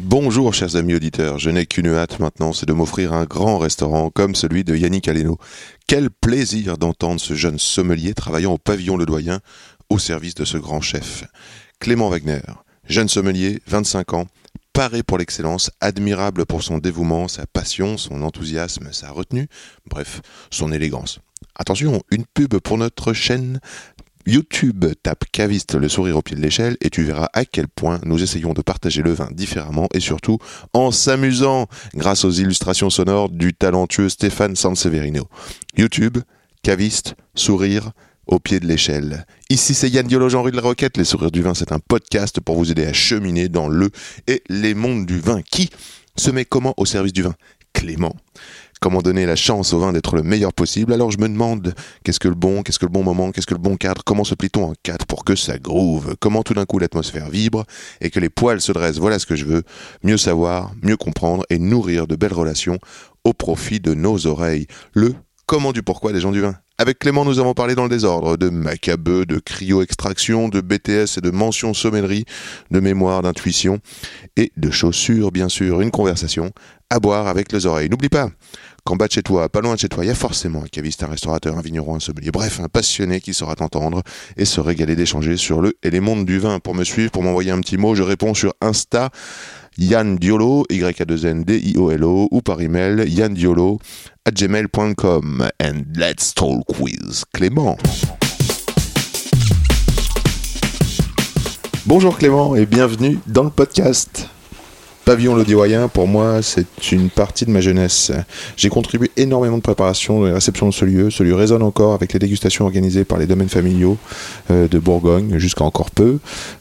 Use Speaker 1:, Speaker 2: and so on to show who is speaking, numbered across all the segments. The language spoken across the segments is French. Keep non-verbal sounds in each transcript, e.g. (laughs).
Speaker 1: Bonjour chers amis auditeurs, je n'ai qu'une hâte maintenant, c'est de m'offrir un grand restaurant comme celui de Yannick Aleno. Quel plaisir d'entendre ce jeune sommelier travaillant au pavillon Le Doyen au service de ce grand chef. Clément Wagner, jeune sommelier, 25 ans, paré pour l'excellence, admirable pour son dévouement, sa passion, son enthousiasme, sa retenue, bref, son élégance. Attention, une pub pour notre chaîne YouTube, tape caviste le sourire au pied de l'échelle et tu verras à quel point nous essayons de partager le vin différemment et surtout en s'amusant grâce aux illustrations sonores du talentueux Stéphane Sanseverino. YouTube, caviste, sourire au pied de l'échelle. Ici c'est Yann Diolo, Jean-Rue de la Roquette. Les sourires du vin, c'est un podcast pour vous aider à cheminer dans le et les mondes du vin. Qui se met comment au service du vin? Clément. Comment donner la chance au vin d'être le meilleur possible Alors je me demande qu'est-ce que le bon, qu'est-ce que le bon moment, qu'est-ce que le bon cadre, comment se plie-t-on en quatre pour que ça groove? Comment tout d'un coup l'atmosphère vibre et que les poils se dressent? Voilà ce que je veux. Mieux savoir, mieux comprendre et nourrir de belles relations au profit de nos oreilles. Le comment du pourquoi des gens du vin. Avec Clément, nous avons parlé dans le désordre de macabeux, de cryo-extraction, de BTS et de mention sommellerie, de mémoire, d'intuition et de chaussures, bien sûr. Une conversation à boire avec les oreilles. N'oublie pas qu'en bas de chez toi, pas loin de chez toi, il y a forcément un caviste, un restaurateur, un vigneron, un sommelier, bref, un passionné qui saura t'entendre et se régaler d'échanger sur le et les mondes du vin. Pour me suivre, pour m'envoyer un petit mot, je réponds sur Insta, Yann Diolo, y a 2 n d i o l o ou par email, yandiolo at gmail.com. And let's talk with Clément. Bonjour Clément et bienvenue dans le podcast. Pavillon Lodioyen, pour moi, c'est une partie de ma jeunesse. J'ai contribué énormément de préparation et réception de ce lieu. Ce lieu résonne encore avec les dégustations organisées par les domaines familiaux euh, de Bourgogne jusqu'à encore peu.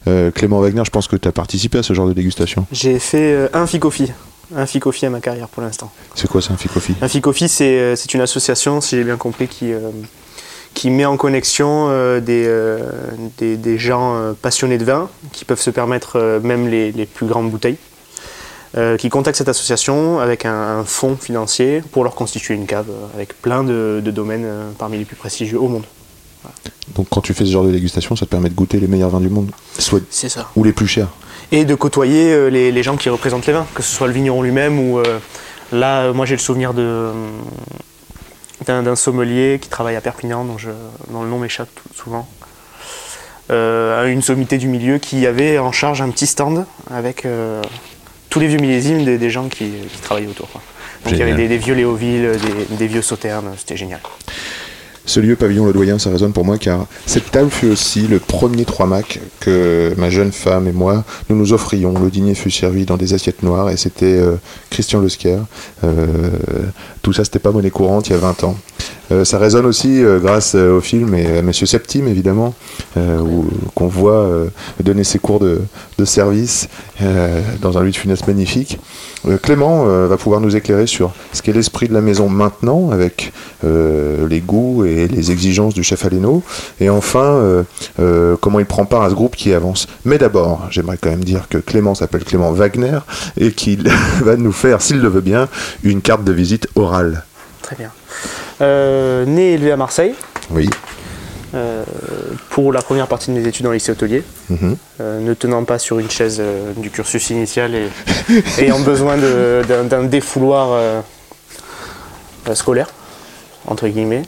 Speaker 1: Euh, Clément Wagner, je pense que tu as participé à ce genre de dégustation.
Speaker 2: J'ai fait euh, un Ficofi. Un Ficofi à ma carrière pour l'instant.
Speaker 1: C'est quoi ça, un Ficofi?
Speaker 2: Un Ficofi, c'est une association, si j'ai bien compris, qui, qui met en connexion euh, des, euh, des, des gens euh, passionnés de vin, qui peuvent se permettre même les, les plus grandes bouteilles, euh, qui contactent cette association avec un, un fonds financier pour leur constituer une cave euh, avec plein de, de domaines euh, parmi les plus prestigieux au monde.
Speaker 1: Donc quand tu fais ce genre de dégustation, ça te permet de goûter les meilleurs vins du monde, soit
Speaker 2: C'est ça.
Speaker 1: ou les plus chers.
Speaker 2: et de côtoyer euh, les, les gens qui représentent les vins, que ce soit le vigneron lui-même ou là, moi j'ai le souvenir de, d'un, sommelier qui travaille à Perpignan, dont, je, dont le nom m'échappe souvent, Euh, une sommité du milieu qui avait en charge un petit stand avec euh, tous les vieux millésimes des, des gens qui, qui travaillaient autour. quoi. Donc il y avait des, des vieux Léoville, des, des vieux Sauternes, c'était génial.
Speaker 1: Ce lieu pavillon Le Doyen, ça résonne pour moi car cette table fut aussi le premier 3 Mac que ma jeune femme et moi nous nous offrions. Le dîner fut servi dans des assiettes noires et c'était euh, Christian Lesquer. Euh, tout ça, c'était pas monnaie courante il y a 20 ans. Euh, ça résonne aussi euh, grâce euh, au film et à Monsieur Septime évidemment, qu'on voit donner ses cours de, de service dans un lieu de funeste magnifique. Clément va pouvoir nous éclairer sur ce qu'est l'esprit de la maison maintenant, avec les goûts et les exigences du chef Aleno, et enfin comment il prend part à ce groupe qui avance. Mais d'abord, j'aimerais quand même dire que Clément s'appelle Clément Wagner et qu'il (laughs) va nous faire, s'il le veut bien, une carte de visite orale.
Speaker 2: Très bien. Euh, né et élevé à Marseille,
Speaker 1: Oui.
Speaker 2: euh, pour la première partie de mes études en lycée hôtelier.
Speaker 1: Mhm.
Speaker 2: euh, ne tenant pas sur une chaise euh, du cursus initial et (laughs) ayant besoin d'un défouloir scolaire, entre guillemets,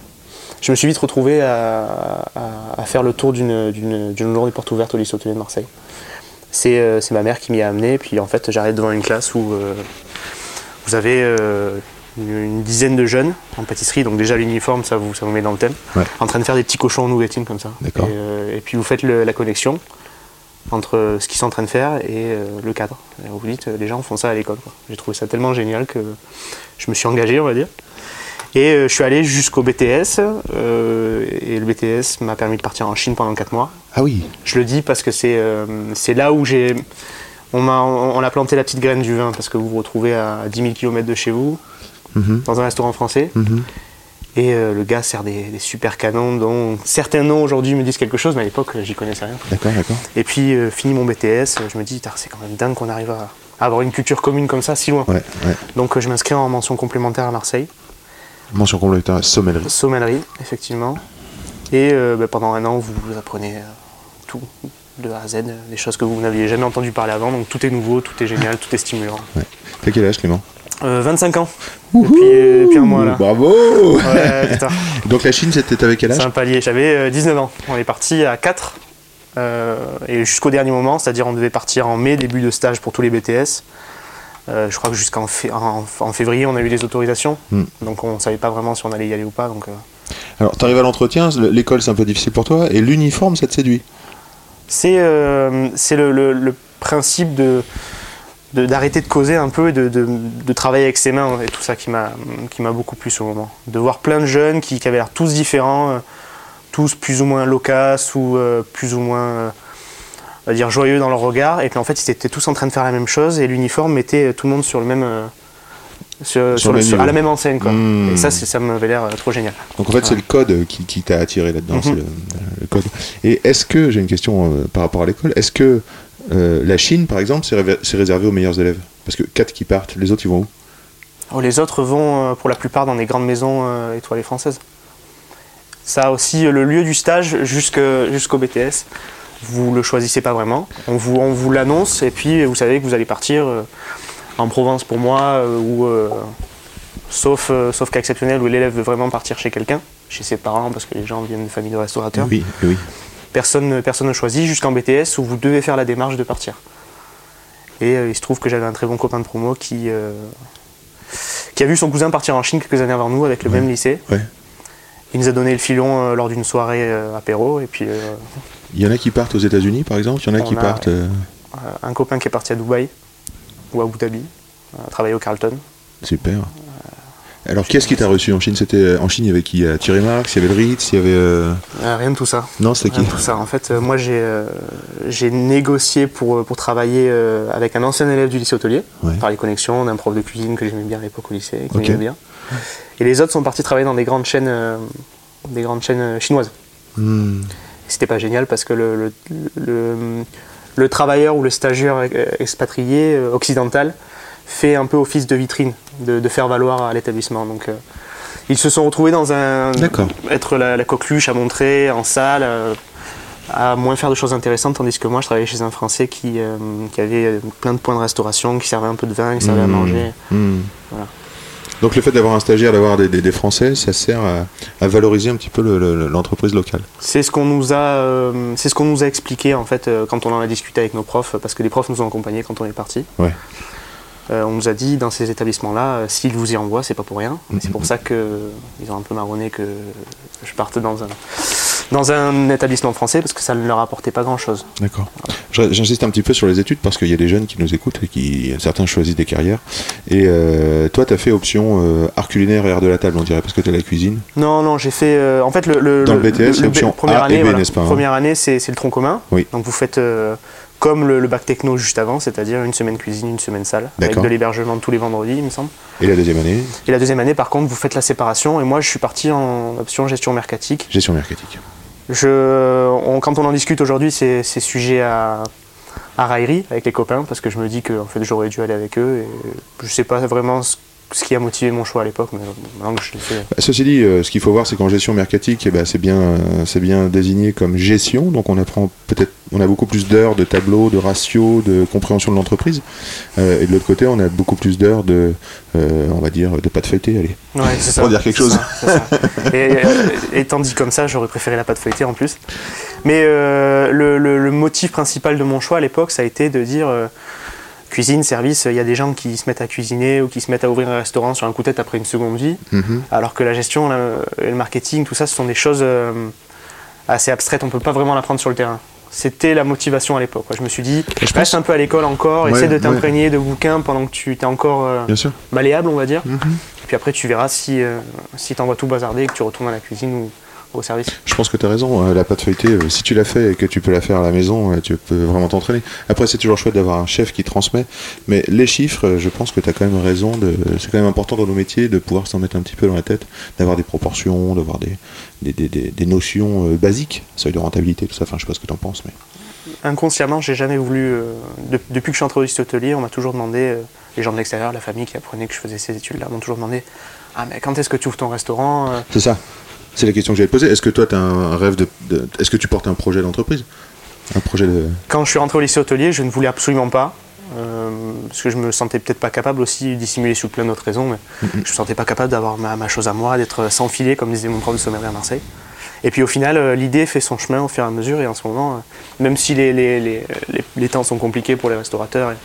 Speaker 2: je me suis vite retrouvé à, à- à faire le tour d'une- journée porte ouverte au lycée hôtelier de Marseille. C'est ma mère qui m'y a amené, puis en fait j'arrive devant une classe où vous avez une, une dizaine de jeunes en pâtisserie, donc déjà l'uniforme ça vous, ça vous met dans le thème,
Speaker 1: Ouais.
Speaker 2: en train de faire des petits cochons en nougatine comme ça. Et, euh, et puis vous faites le- la connexion entre ce qu'ils sont en train de faire et euh, le cadre. Et vous dites, euh, les gens font ça à l'école. J'ai trouvé ça tellement génial que je me suis engagé, on va dire. Et euh, je suis allé jusqu'au BTS, euh, et le BTS m'a permis de partir en Chine pendant 4 mois.
Speaker 1: Ah oui.
Speaker 2: Je le dis parce que c'est euh, là où j'ai On, m'a, on, on a planté la petite graine du vin parce que vous vous retrouvez à 10 000 km de chez vous,
Speaker 1: Mhm.
Speaker 2: dans un restaurant français.
Speaker 1: Mhm.
Speaker 2: Et euh, le gars sert des, des super canons dont certains noms aujourd'hui me disent quelque chose, mais à l'époque, j'y connaissais rien.
Speaker 1: D'accord, d'accord.
Speaker 2: Et puis, euh, fini mon BTS, je me dis, c'est quand même dingue qu'on arrive à, avoir une culture commune comme ça, si loin.
Speaker 1: Ouais, ouais.
Speaker 2: Donc, euh, je m'inscris en mention complémentaire à Marseille,
Speaker 1: Mention complémentaire, sommellerie.
Speaker 2: sommellerie, effectivement. Et euh, bah, pendant un an, vous, vous apprenez tout, de A à Z, des choses que vous n'aviez jamais entendu parler avant. Donc, tout est nouveau, tout est génial, tout est stimulant.
Speaker 1: T'as quel âge, Clément?
Speaker 2: Euh, 25 ans, depuis, euh, depuis un mois là.
Speaker 1: Bravo
Speaker 2: Ouais. (laughs)
Speaker 1: Donc la Chine, c'était avec quel
Speaker 2: C'est
Speaker 1: âge
Speaker 2: un palier. J'avais euh, 19 ans. On est parti à 4. euh, et jusqu'au dernier moment, c'est-à-dire on devait partir en mai, début de stage pour tous les BTS. Euh, je crois que jusqu'en fé- en, en février, on a eu les autorisations.
Speaker 1: Hmm.
Speaker 2: Donc on ne savait pas vraiment si on allait y aller ou pas. Donc, euh,
Speaker 1: Alors, t'arrives à l'entretien, le- l'école c'est un peu difficile pour toi, et l'uniforme, ça te séduit?
Speaker 2: C'est euh, c'est le, le- le principe de de- d'arrêter de, causer un peu et de, de- de travailler avec ses mains et tout ça qui m'a beaucoup plu au moment. De voir plein de jeunes qui, qui avaient l'air tous différents, euh, tous plus ou moins loquaces ou euh, plus ou moins euh, on va dire joyeux dans leur regard et puis en fait ils étaient tous en train de faire la même chose et l'uniforme mettait tout le monde sur le même sur, sur
Speaker 1: le
Speaker 2: à la même enseigne quoi.
Speaker 1: Hmm.
Speaker 2: Et ça ça m'avait l'air euh, trop génial.
Speaker 1: Donc en fait, c'est le code qui, qui t'a attiré là-dedans,
Speaker 2: Mhm.
Speaker 1: le, le code. Et est-ce que, j'ai une question euh, par rapport à l'école, est-ce que euh, la Chine, par exemple, c'est réservé aux meilleurs élèves Parce que 4 qui partent, les autres, ils vont où?
Speaker 2: Oh, les autres vont euh, pour la plupart dans des grandes maisons euh, étoilées françaises. Ça a aussi le lieu du stage jusqu'au BTS. Vous le choisissez pas vraiment. On vous, on vous l'annonce et puis vous savez que vous allez partir en Provence pour moi ou sauf, sauf cas exceptionnel où l'élève veut vraiment partir chez quelqu'un, chez ses parents parce que les gens viennent de familles de restaurateurs.
Speaker 1: Oui, oui.
Speaker 2: Personne, personne ne choisit jusqu'en BTS où vous devez faire la démarche de partir. Et euh, il se trouve que j'avais un très bon copain de promo qui, euh, qui a vu son cousin partir en Chine quelques années avant nous avec le
Speaker 1: Ouais.
Speaker 2: même lycée.
Speaker 1: Ouais.
Speaker 2: Il nous a donné le filon euh, lors d'une soirée apéro et puis euh,
Speaker 1: Il y en a qui partent aux États-Unis, par exemple, il y en a qui
Speaker 2: a-
Speaker 1: partent.
Speaker 2: un copain qui est parti à Dubaï ou à Abu Dhabi, travailler au Carlton.
Speaker 1: Super. Alors, qui est-ce qui t'a reçu en Chine? C'était euh, en Chine, il y avait qui? A Thierry Marx, il y avait le Ritz, il y avait. euh,
Speaker 2: Euh, rien de tout ça.
Speaker 1: Non, c'était qui
Speaker 2: Rien de tout ça. En fait, euh, moi j'ai euh, j'ai négocié pour, euh, pour travailler euh, avec un ancien élève du lycée hôtelier,
Speaker 1: Ouais.
Speaker 2: par les connexions d'un prof de cuisine que j'aimais bien à l'époque au lycée, qui
Speaker 1: Ok.
Speaker 2: m'aimait bien. Et les autres sont partis travailler dans des grandes chaînes, euh, des grandes chaînes euh, chinoises.
Speaker 1: Hmm.
Speaker 2: C'était pas génial parce que le, le, le, le travailleur ou le stagiaire euh, expatrié euh, occidental fait un peu office de vitrine, de, de faire valoir à l'établissement. Donc euh, ils se sont retrouvés dans un.
Speaker 1: D'accord.
Speaker 2: être la, la coqueluche à montrer en salle, euh, à moins faire de choses intéressantes, tandis que moi je travaillais chez un Français qui, euh, qui avait plein de points de restauration, qui servait un peu de vin, qui servait à
Speaker 1: Hmm.
Speaker 2: manger. Voilà.
Speaker 1: Donc le fait d'avoir un stagiaire, d'avoir des, des- des Français, ça sert à, à valoriser un petit peu le- le- l'entreprise locale.
Speaker 2: C'est ce qu'on nous a, euh, c'est ce qu'on nous a expliqué en fait euh, quand on en a discuté avec nos profs, parce que les profs nous ont accompagnés quand on est parti.
Speaker 1: Ouais.
Speaker 2: Euh, on nous a dit dans ces établissements-là, euh, s'ils vous y envoient, c'est pas pour rien. Et C'est pour ça que euh, ils ont un peu marronné que je parte dans un dans un établissement français parce que ça ne leur apportait pas grand-chose.
Speaker 1: D'accord. J'insiste un petit peu sur les études parce qu'il y a des jeunes qui nous écoutent et qui certains choisissent des carrières. Et euh, toi, tu as fait option art culinaire et art de la table, on dirait, parce que tu as la cuisine.
Speaker 2: Non, non, j'ai fait. en fait, le, le-
Speaker 1: Dans le BTS, option
Speaker 2: première année,
Speaker 1: n'est-ce pas, hein
Speaker 2: Première année, c'est le tronc commun.
Speaker 1: Oui.
Speaker 2: Donc vous faites comme le, le bac techno juste avant, c'est-à-dire une semaine cuisine, une semaine salle, avec de l'hébergement tous les vendredis, il me semble.
Speaker 1: Et la deuxième année,
Speaker 2: Et la deuxième année, par contre, vous faites la séparation. Et moi, je suis parti en option gestion mercatique.
Speaker 1: gestion mercatique.
Speaker 2: Je, on- quand on en discute aujourd'hui, c'est sujet à, à raillerie avec les copains, parce que je me dis que en fait, j'aurais dû aller avec eux. Et je sais pas vraiment ce, ce qui a motivé mon choix à l'époque, mais maintenant que je le fais.
Speaker 1: Bah, Ceci dit, euh, ce qu'il faut voir, c'est qu'en gestion mercatique, eh ben, c'est bien, euh, c'est bien désigné comme gestion. Donc on apprend peut-être, on a beaucoup plus d'heures de tableaux, de ratios, de compréhension de l'entreprise. Euh, et de l'autre côté, on a beaucoup plus d'heures de, euh, on va dire, de pâte feuilletée. Allez.
Speaker 2: Ouais, c'est ça.
Speaker 1: Pour dire quelque chose.
Speaker 2: ça, c'est ça. Et euh, étant dit comme ça, j'aurais préféré la pâte feuilletée en plus. Mais euh, le, le- le motif principal de mon choix à l'époque, ça a été de dire euh, cuisine, service, il y a des gens qui se mettent à cuisiner ou qui se mettent à ouvrir un restaurant sur un coup de tête après une seconde vie,
Speaker 1: Mhm.
Speaker 2: alors que la gestion la- et le marketing, tout ça, ce sont des choses euh, assez abstraites, on ne peut pas vraiment l'apprendre sur le terrain. C'était la motivation à l'époque. Je me suis dit,
Speaker 1: je
Speaker 2: reste un peu à l'école encore,
Speaker 1: Ouais,
Speaker 2: essaie de
Speaker 1: ouais.
Speaker 2: t'imprégner de bouquins pendant que tu es encore euh,
Speaker 1: Bien sûr.
Speaker 2: malléable, on va dire.
Speaker 1: Mhm.
Speaker 2: Puis après, tu verras si, euh, si tu envoies tout bazarder et que tu retournes à la cuisine ou au service.
Speaker 1: Je pense que tu as raison. euh, La pâte feuilletée, euh, si tu l'as fait et que tu peux la faire à la maison, euh, tu peux vraiment t'entraîner. Après, c'est toujours chouette d'avoir un chef qui transmet. Mais les chiffres, je pense que tu as quand même raison. De... C'est quand même important dans nos métiers de pouvoir s'en mettre un petit peu dans la tête, d'avoir des proportions, d'avoir des, des, des- des- des notions euh, basiques, seuil de rentabilité, tout ça. Enfin, je sais pas ce que tu en penses. Mais...
Speaker 2: Inconsciemment, j'ai jamais voulu. euh, de- depuis que je suis lycée hôtelier, on m'a toujours demandé, euh, les gens de l'extérieur, la famille qui apprenait que je faisais ces études-là, m'ont toujours demandé Ah, mais quand est-ce que tu ouvres ton restaurant euh?
Speaker 1: C'est ça. C'est la question que j'allais te poser. Est-ce que toi, tu as un rêve de. de- Est-ce que tu portes un projet d'entreprise? Un projet de.
Speaker 2: Quand je suis rentré au lycée hôtelier, je ne voulais absolument pas. euh, parce que je me sentais peut-être pas capable aussi, dissimuler sous plein d'autres raisons, mais je me sentais pas capable d'avoir ma, ma chose à moi, d'être sans filet, comme disait mon prof de sommellerie à Marseille. Et puis au final, euh, l'idée fait son chemin au fur et à mesure, et en ce moment, euh, même si les, les- les- les- les temps sont compliqués pour les restaurateurs et,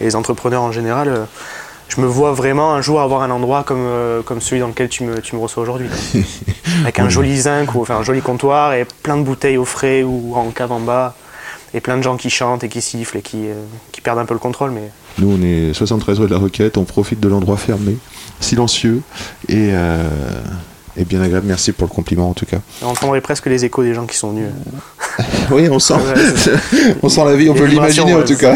Speaker 2: et les entrepreneurs en général, je me vois vraiment un jour avoir un endroit comme, euh, comme celui dans lequel tu me, tu me reçois aujourd'hui. (laughs) Avec un joli zinc, ou enfin un joli comptoir, et plein de bouteilles au frais ou en cave en bas et plein de gens qui chantent et qui sifflent et qui, euh, qui perdent un peu le contrôle. Mais
Speaker 1: Nous, on est 73 rue de la Roquette, on profite de l'endroit fermé, silencieux et, euh, et bien agréable. Merci pour le compliment en tout cas.
Speaker 2: on entendrait presque les échos des gens qui sont venus. (laughs)
Speaker 1: Oui, on sent,
Speaker 2: Ouais, (laughs)
Speaker 1: on sent la vie, on peut l'imaginer en tout cas.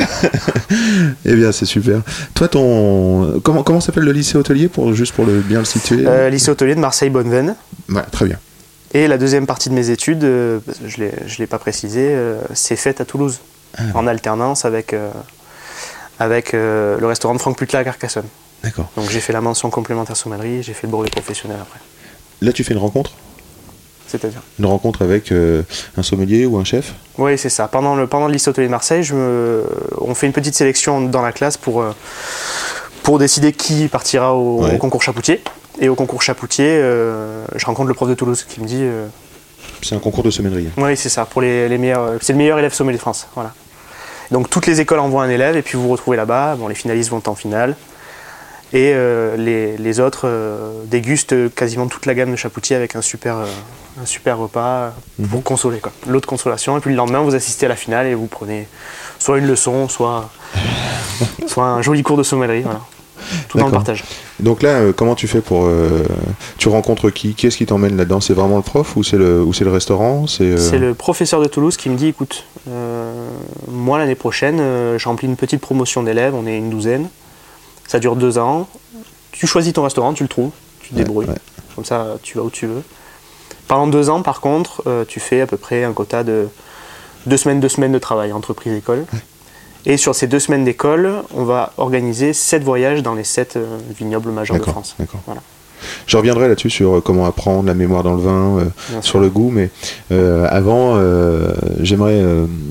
Speaker 1: (laughs) eh bien, c'est super. Toi, ton comment comment s'appelle le lycée hôtelier pour juste pour le bien le situer?
Speaker 2: Euh, lycée hôtelier de Marseille-Bonneveine.
Speaker 1: Ouais, très bien.
Speaker 2: Et la deuxième partie de mes études, euh, je ne l'ai pas précisé, euh, c'est faite à Toulouse, en alternance avec, euh, avec euh, le restaurant de Franck Putla à Carcassonne.
Speaker 1: D'accord.
Speaker 2: Donc j'ai fait la mention complémentaire sommellerie, j'ai fait le brevet professionnel après.
Speaker 1: Là, tu fais une rencontre,
Speaker 2: C'est-à-dire
Speaker 1: une rencontre avec euh, un sommelier ou un chef.
Speaker 2: Oui, c'est ça. Pendant le, pendant le lycée hôtelier de Marseille, je me- on fait une petite sélection dans la classe pour, euh, pour décider qui partira au,
Speaker 1: Ouais.
Speaker 2: au concours Chapoutier. Et au concours Chapoutier, euh, je rencontre le prof de Toulouse qui me dit
Speaker 1: C'est un concours de sommellerie.
Speaker 2: Oui, c'est ça, pour les, les meilleurs. C'est le meilleur élève sommelier de France. Voilà. Donc toutes les écoles envoient un élève et puis vous vous retrouvez là-bas. Bon, les finalistes vont en finale. Et euh, les, les autres euh, dégustent quasiment toute la gamme de Chapoutier avec un super, euh, un super repas pour consoler. Quoi. L'eau de consolation. Et puis le lendemain, vous assistez à la finale et vous prenez soit une leçon, soit, (laughs) soit un joli cours de sommellerie. Voilà. Tout dans le partage.
Speaker 1: Donc là, comment tu fais pour tu rencontres qui? Qui est-ce qui t'emmène là-dedans? C'est vraiment le prof ou c'est le ou le restaurant? C'est
Speaker 2: le professeur de Toulouse qui me dit écoute, moi l'année prochaine, je remplis une petite promotion d'élèves, on est une douzaine, ça dure deux ans. Tu choisis ton restaurant, tu le trouves, tu te
Speaker 1: Ouais,
Speaker 2: débrouilles.
Speaker 1: ouais.
Speaker 2: Comme ça, tu vas où tu veux. Pendant deux ans, par contre, euh, tu fais à peu près un quota de deux semaines, deux semaines de travail, entreprise-école. Et sur ces deux semaines d'école, on va organiser sept voyages dans les sept euh, vignobles majeurs de France.
Speaker 1: d'accord.
Speaker 2: Voilà.
Speaker 1: Je reviendrai là-dessus sur euh, comment apprendre la mémoire dans le vin, euh, sur le goût, mais euh, avant, euh, j'aimerais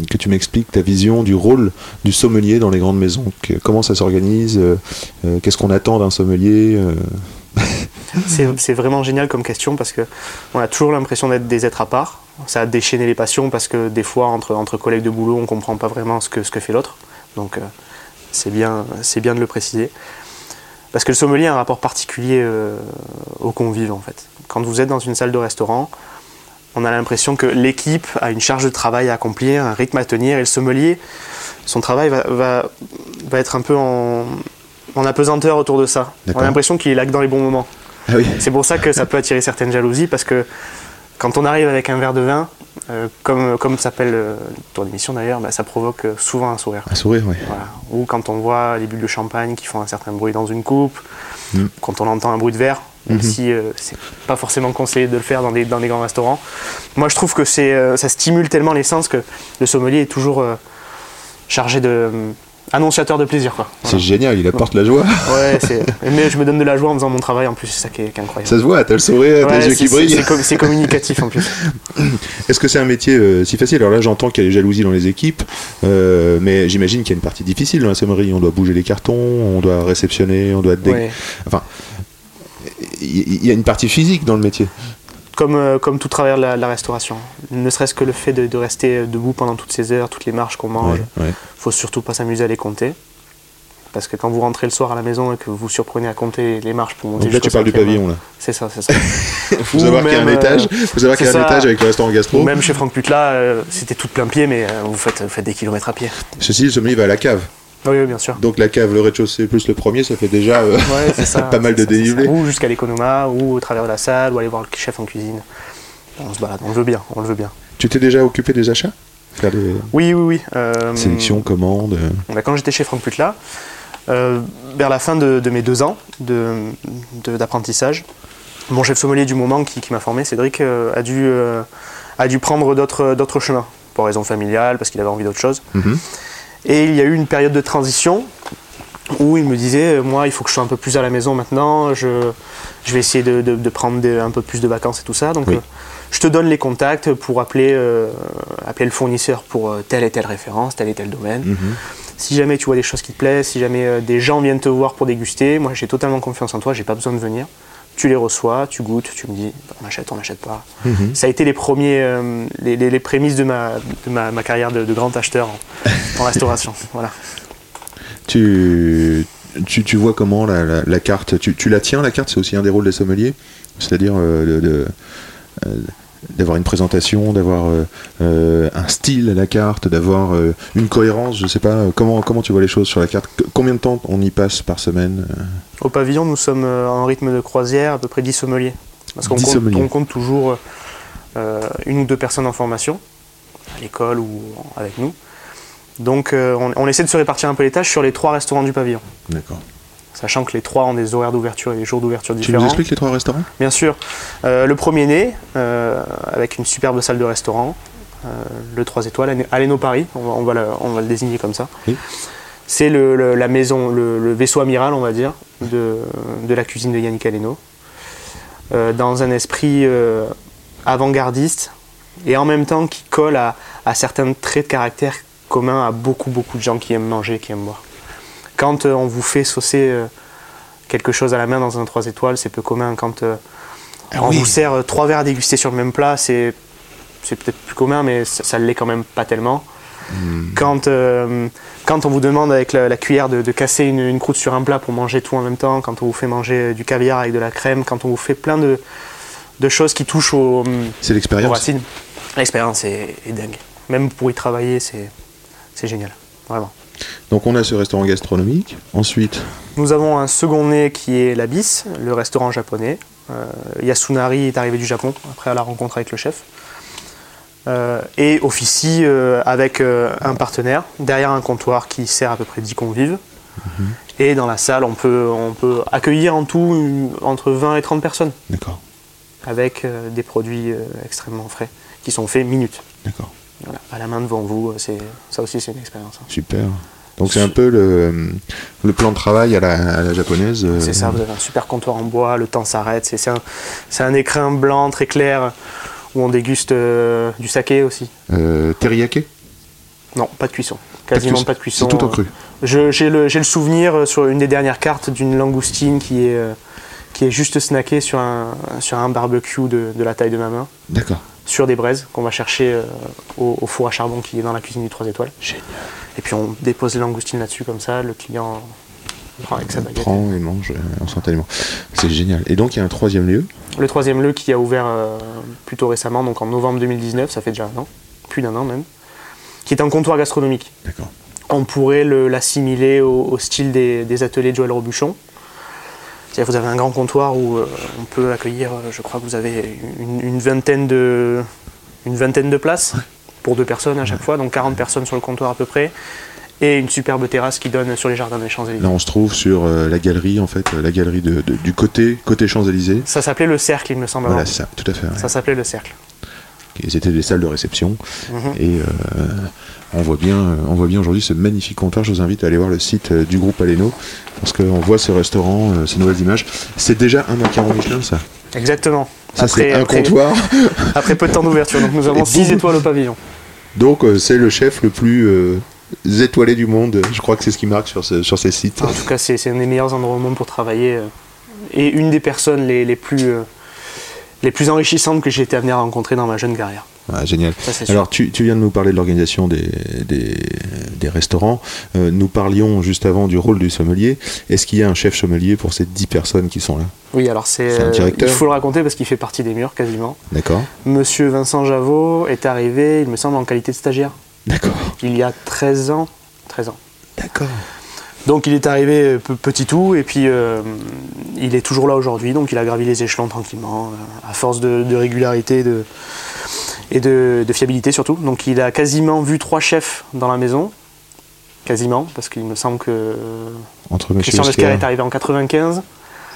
Speaker 1: que tu m'expliques ta vision du rôle du sommelier dans les grandes maisons. Que- comment ça s'organise Qu'est-ce qu'on attend d'un sommelier (laughs)
Speaker 2: C'est vraiment génial comme question parce que on a toujours l'impression d'être des êtres à part. Ça a déchaîné les passions parce que des fois entre, entre collègues de boulot on comprend pas vraiment ce que, ce que fait l'autre. Donc c'est bien, c'est bien de le préciser. Parce que le sommelier a un rapport particulier euh, aux convives en fait. Quand vous êtes dans une salle de restaurant, on a l'impression que l'équipe a une charge de travail à accomplir, un rythme à tenir et le sommelier, son travail va, va, va être un peu en, en apesanteur autour de ça. On a l'impression qu'il est là que dans les bons moments.
Speaker 1: Ah oui.
Speaker 2: C'est pour ça que ça peut attirer certaines jalousies parce que quand on arrive avec un verre de vin, euh, comme, comme s'appelle euh, ton émission d'ailleurs, bah, ça provoque euh, souvent un sourire.
Speaker 1: Un sourire, oui.
Speaker 2: Voilà. Ou quand on voit les bulles de champagne qui font un certain bruit dans une coupe,
Speaker 1: Mm.
Speaker 2: quand on entend un bruit de verre, même
Speaker 1: Mhm.
Speaker 2: si euh, c'est pas forcément conseillé de le faire dans des, dans des grands restaurants. Moi je trouve que c'est, ça stimule tellement les sens que le sommelier est toujours chargé de. Annonciateur de plaisir quoi.
Speaker 1: C'est génial, il apporte la joie.
Speaker 2: Ouais, (laughs) c'est- mais je me donne de la joie en faisant mon travail en plus, c'est ça qui est, qui est incroyable.
Speaker 1: Ça se voit, t'as le sourire,
Speaker 2: Ouais,
Speaker 1: tes yeux qui brillent.
Speaker 2: C'est com- c'est communicatif en plus. (laughs)
Speaker 1: Est-ce que c'est un métier euh, si facile? Alors là, j'entends qu'il y a des jalousies dans les équipes, euh, mais j'imagine qu'il y a une partie difficile dans la sommellerie. On doit bouger les cartons, on doit réceptionner, on doit être dé-
Speaker 2: Ouais.
Speaker 1: Il il y a une partie physique dans le métier.
Speaker 2: Comme, euh, comme tout travers de la, la restauration. Ne serait-ce que le fait de, de rester debout pendant toutes ces heures, toutes les marches qu'on mange,
Speaker 1: Ouais, ouais.
Speaker 2: faut surtout pas s'amuser à les compter. Parce que quand vous rentrez le soir à la maison et que vous vous surprenez à compter les marches pour monter
Speaker 1: Donc là, tu parles du pavillon. Là.
Speaker 2: C'est ça, c'est ça. (laughs)
Speaker 1: Faut
Speaker 2: Ou
Speaker 1: savoir qu'il y a un étage.
Speaker 2: euh,
Speaker 1: Faut savoir qu'il y a
Speaker 2: c'est
Speaker 1: un
Speaker 2: ça.
Speaker 1: étage avec le restaurant gastro.
Speaker 2: Ou même chez Franck Putla, euh, c'était tout plein pied, mais euh, vous, faites, vous faites des kilomètres à pied.
Speaker 1: Ceci, le sommelier va à la cave.
Speaker 2: Oui, oui, bien sûr.
Speaker 1: Donc la cave, le rez-de-chaussée plus le premier, ça fait déjà euh,
Speaker 2: Ouais, c'est (laughs) ça,
Speaker 1: pas mal de dénivelé.
Speaker 2: Ou jusqu'à l'économa, ou au travers de la salle, ou aller voir le chef en cuisine. on se balade, on le veut bien, on le veut bien.
Speaker 1: Tu t'es déjà occupé des achats? Faire des
Speaker 2: Oui, oui, oui. euh,
Speaker 1: sélections, commandes euh,
Speaker 2: bah, quand j'étais chez Franck Putla, euh, vers la fin de, de mes deux ans de- de- d'apprentissage, mon chef sommelier du moment qui, qui m'a formé, Cédric, euh, a, dû, euh, a dû prendre d'autres d'autres chemins, pour raison familiale, parce qu'il avait envie d'autre chose.
Speaker 1: Mhm.
Speaker 2: Et il y a eu une période de transition où il me disait, euh, moi, il faut que je sois un peu plus à la maison maintenant, je, je vais essayer de, de- de prendre des- un peu plus de vacances et tout ça. Donc,
Speaker 1: Oui.
Speaker 2: euh, je te donne les contacts pour appeler, euh, appeler le fournisseur pour euh, telle et telle référence, tel et tel domaine.
Speaker 1: Mhm.
Speaker 2: Si jamais tu vois des choses qui te plaisent, si jamais des gens viennent te voir pour déguster, moi j'ai totalement confiance en toi, j'ai pas besoin de venir. Tu les reçois, tu goûtes, tu me dis on achète, on n'achète pas.
Speaker 1: Mhm.
Speaker 2: Ça a été les premiers, euh, les, les- les prémices de ma, de ma, ma carrière de, de grand acheteur en, en restauration. (laughs) Voilà.
Speaker 1: Tu, tu, tu vois comment la, la- la carte tu, tu la tiens, la carte? C'est aussi un des rôles des sommeliers? C'est-à-dire euh, de- de, euh, d'avoir une présentation, d'avoir euh, euh, un style à la carte, d'avoir euh, une cohérence, je sais pas. Comment, comment tu vois les choses sur la carte? Combien de temps on y passe par semaine
Speaker 2: Au pavillon, nous sommes en rythme de croisière, à peu près 10 sommeliers. Parce qu'on
Speaker 1: 10
Speaker 2: compte, on compte toujours euh, une ou deux personnes en formation, à l'école ou avec nous. Donc on, on essaie de se répartir un peu les tâches sur les trois restaurants du pavillon.
Speaker 1: D'accord.
Speaker 2: Sachant que les trois ont des horaires d'ouverture et des jours d'ouverture
Speaker 1: Tu nous
Speaker 2: différents.
Speaker 1: expliques les trois restaurants
Speaker 2: Bien sûr. Euh, le premier né, euh, avec une superbe salle de restaurant, euh, le 3 étoiles, Aleno Paris, on va, on va le, on va le désigner comme ça.
Speaker 1: Oui.
Speaker 2: C'est le, le- la maison, le, vaisseau amiral, on va dire, de, de la cuisine de Yannick Aleno. Dans un esprit avant-gardiste et en même temps qui colle à, à certains traits de caractère communs à beaucoup, beaucoup de gens qui aiment manger, qui aiment boire. Quand euh, on vous fait saucer euh, quelque chose à la main dans un 3 étoiles, c'est peu commun. Quand euh, on vous sert trois verres à déguster sur le même plat, c'est c'est peut-être plus commun, mais ça, ça l'est quand même pas tellement. Quand, euh, quand on vous demande avec la, la cuillère de, de casser une, une croûte sur un plat pour manger tout en même temps, quand on vous fait manger du caviar avec de la crème, quand on vous fait plein de, de choses qui touchent au,
Speaker 1: C'est
Speaker 2: aux
Speaker 1: l'expérience.
Speaker 2: racines, l'expérience est, est dingue. Même pour y travailler, c'est c'est génial, vraiment.
Speaker 1: Donc on a ce restaurant gastronomique. Ensuite,
Speaker 2: Nous avons un second nez qui est l'Abyss, le restaurant japonais. Euh, Yasunari est arrivé du Japon après la rencontre avec le chef. Euh, et officie euh, avec un partenaire derrière un comptoir qui sert à peu près 10 convives. Et dans la salle, on peut, on peut accueillir en tout une- entre 20 et 30 personnes
Speaker 1: d'accord,
Speaker 2: avec des produits extrêmement frais qui sont faits minutes.
Speaker 1: d'accord,
Speaker 2: Voilà, à la main devant vous, c'est, ça aussi c'est une expérience. hein.
Speaker 1: super. Donc c'est un peu le, le plan de travail à la, à la japonaise. euh,
Speaker 2: C'est ça, vous avez un super comptoir en bois, le temps s'arrête. C'est un, c'est un écrin blanc très clair où on déguste euh, du saké aussi.
Speaker 1: Euh, teriyaki?
Speaker 2: Non, pas de cuisson. Quasiment pas de cuisson.
Speaker 1: C'est tout en cru.
Speaker 2: J'ai le, le souvenir euh, sur une des dernières cartes d'une langoustine qui est, euh, qui est juste snackée sur un, sur un barbecue de, de la taille de ma main,
Speaker 1: D'accord.
Speaker 2: Sur des braises qu'on va chercher euh, au, au four à charbon qui est dans la cuisine du 3 étoiles.
Speaker 1: Génial.
Speaker 2: Et puis on dépose les langoustines là-dessus comme ça, le client prend avec sa baguette.
Speaker 1: prend et mange euh, instantanément. C'est génial. Et donc il y a un troisième lieu?
Speaker 2: Le troisième lieu qui a ouvert euh, plutôt récemment, donc en novembre 2019, ça fait déjà un an, plus d'un an même, qui est un comptoir gastronomique.
Speaker 1: D'accord.
Speaker 2: On pourrait le- l'assimiler au, au style des, des ateliers de Joël Robuchon. C'est-à-dire vous avez un grand comptoir où euh, on peut accueillir, euh, je crois que vous avez une, une vingtaine, de, une vingtaine de places pour deux personnes à chaque fois, donc 40 personnes sur le comptoir à peu près, et une superbe terrasse qui donne sur les jardins des Champs-Élysées.
Speaker 1: Là on se trouve sur euh, la galerie en fait, euh, la galerie de, de- du côté côté Champs Élysées.
Speaker 2: Ça s'appelait le cercle, il me semble.
Speaker 1: Voilà ça, tout à fait. ouais.
Speaker 2: Ça s'appelait le cercle.
Speaker 1: C'était des salles de réception
Speaker 2: Mhm.
Speaker 1: et euh, on voit bien, euh, on voit bien aujourd'hui ce magnifique comptoir. Je vous invite à aller voir le site euh, du groupe Aleno parce qu'on voit ce restaurant, euh, ces nouvelles images. C'est déjà un macaron Michelin ça?
Speaker 2: Exactement.
Speaker 1: Ça c'est un
Speaker 2: après-
Speaker 1: comptoir. (laughs)
Speaker 2: Après peu de temps d'ouverture, donc nous avons
Speaker 1: Et
Speaker 2: 6
Speaker 1: vous-
Speaker 2: étoiles au pavillon.
Speaker 1: Donc c'est le chef le plus euh, étoilé du monde. Je crois que c'est ce qui marque sur, ce- sur ces sites.
Speaker 2: En tout cas, c'est un des meilleurs endroits au monde pour travailler et une des personnes les, les plus, euh, les plus enrichissantes que j'ai été amené à rencontrer dans ma jeune carrière.
Speaker 1: Ah, génial.
Speaker 2: Ça.
Speaker 1: Alors, tu, tu viens de nous parler de l'organisation des, des, des restaurants. Euh, nous parlions juste avant du rôle du sommelier. Est-ce qu'il y a un chef sommelier pour ces 10 personnes qui sont là?
Speaker 2: Oui, alors c'est.
Speaker 1: Un
Speaker 2: euh,
Speaker 1: directeur
Speaker 2: il faut le raconter parce qu'il fait partie des murs quasiment.
Speaker 1: D'accord
Speaker 2: Monsieur Vincent Javot est arrivé, il me semble, en qualité de stagiaire.
Speaker 1: D'accord.
Speaker 2: Il y a 13 ans. 13 ans.
Speaker 1: D'accord.
Speaker 2: Donc il est arrivé pe- petit tout et puis euh, il est toujours là aujourd'hui. Donc il a gravi les échelons tranquillement, euh, à force de, de régularité de- et de, de fiabilité surtout. Donc il a quasiment vu trois chefs dans la maison. Quasiment, parce qu'il me semble que euh,
Speaker 1: Entre
Speaker 2: Christian Lescar est arrivé en 95.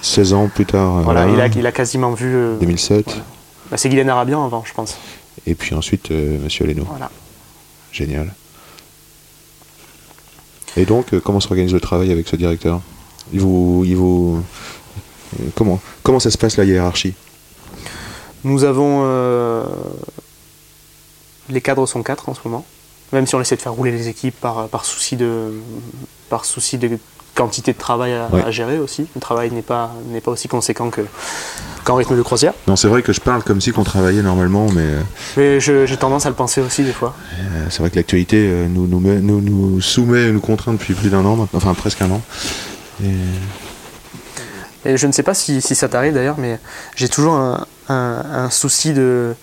Speaker 1: 16 ans plus tard, euh,
Speaker 2: Voilà, il, a, il a quasiment vu. euh,
Speaker 1: 2007,
Speaker 2: voilà. bah, c'est Guylaine Arabian avant, je pense.
Speaker 1: et puis ensuite euh, Monsieur Leno.
Speaker 2: Voilà.
Speaker 1: Génial. Et donc, euh, comment s'organise le travail avec ce directeur? Il vous, il vous, euh, comment, comment ça se passe la hiérarchie?
Speaker 2: Nous avons. euh, les cadres sont quatre en ce moment. Même si on essaie de faire rouler les équipes par, par, souci, de, par souci de quantité de travail à,
Speaker 1: Ouais.
Speaker 2: à gérer aussi. Le travail n'est pas, n'est pas aussi conséquent que, qu'en rythme de croisière.
Speaker 1: Non, c'est vrai que je parle comme si qu'on travaillait normalement, mais euh,
Speaker 2: Mais j'ai tendance à le penser aussi des fois.
Speaker 1: euh, c'est vrai que l'actualité euh, nous, nous, met- nous, nous soumet, nous contraint depuis plus d'un an, maintenant, enfin presque un an. Et-
Speaker 2: Et je ne sais pas si, si ça t'arrive d'ailleurs, mais j'ai toujours un, un- un souci de.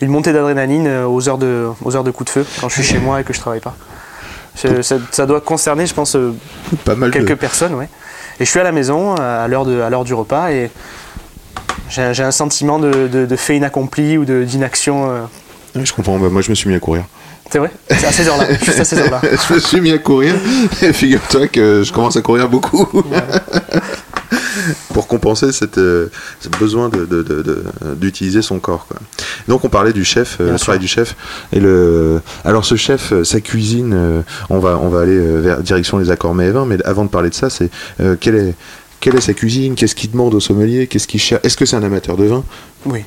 Speaker 2: Une montée d'adrénaline euh, aux heures de, aux heures de coup de feu quand je suis chez moi et que je travaille pas. Je- ça, ça doit concerner, je pense, euh,
Speaker 1: pas mal
Speaker 2: quelques
Speaker 1: de...
Speaker 2: personnes, ouais. Et je suis à la maison à l'heure de- à l'heure du repas et j'ai un sentiment de, de- de fait inaccompli ou de- d'inaction. euh.
Speaker 1: Je comprends, bah, moi je me suis mis à courir.
Speaker 2: C'est vrai? C'est à ces heures-là, (laughs) juste à ces heures-là.
Speaker 1: je me suis mis à courir, et figure-toi que je commence à courir beaucoup. (laughs) pour compenser cette, euh, ce besoin de- de- de- de- d'utiliser son corps. quoi. Donc on parlait du chef, euh, le travail du chef. Et le, alors ce chef, euh, sa cuisine, euh, on va, on va aller euh, vers direction les accords mets et vins, mais avant de parler de ça, c'est euh, quelle est quelle est sa cuisine? Qu'est-ce qu'il demande au sommelier? Qu'est-ce qu'il cherche Est-ce que c'est un amateur de vin?
Speaker 2: Oui.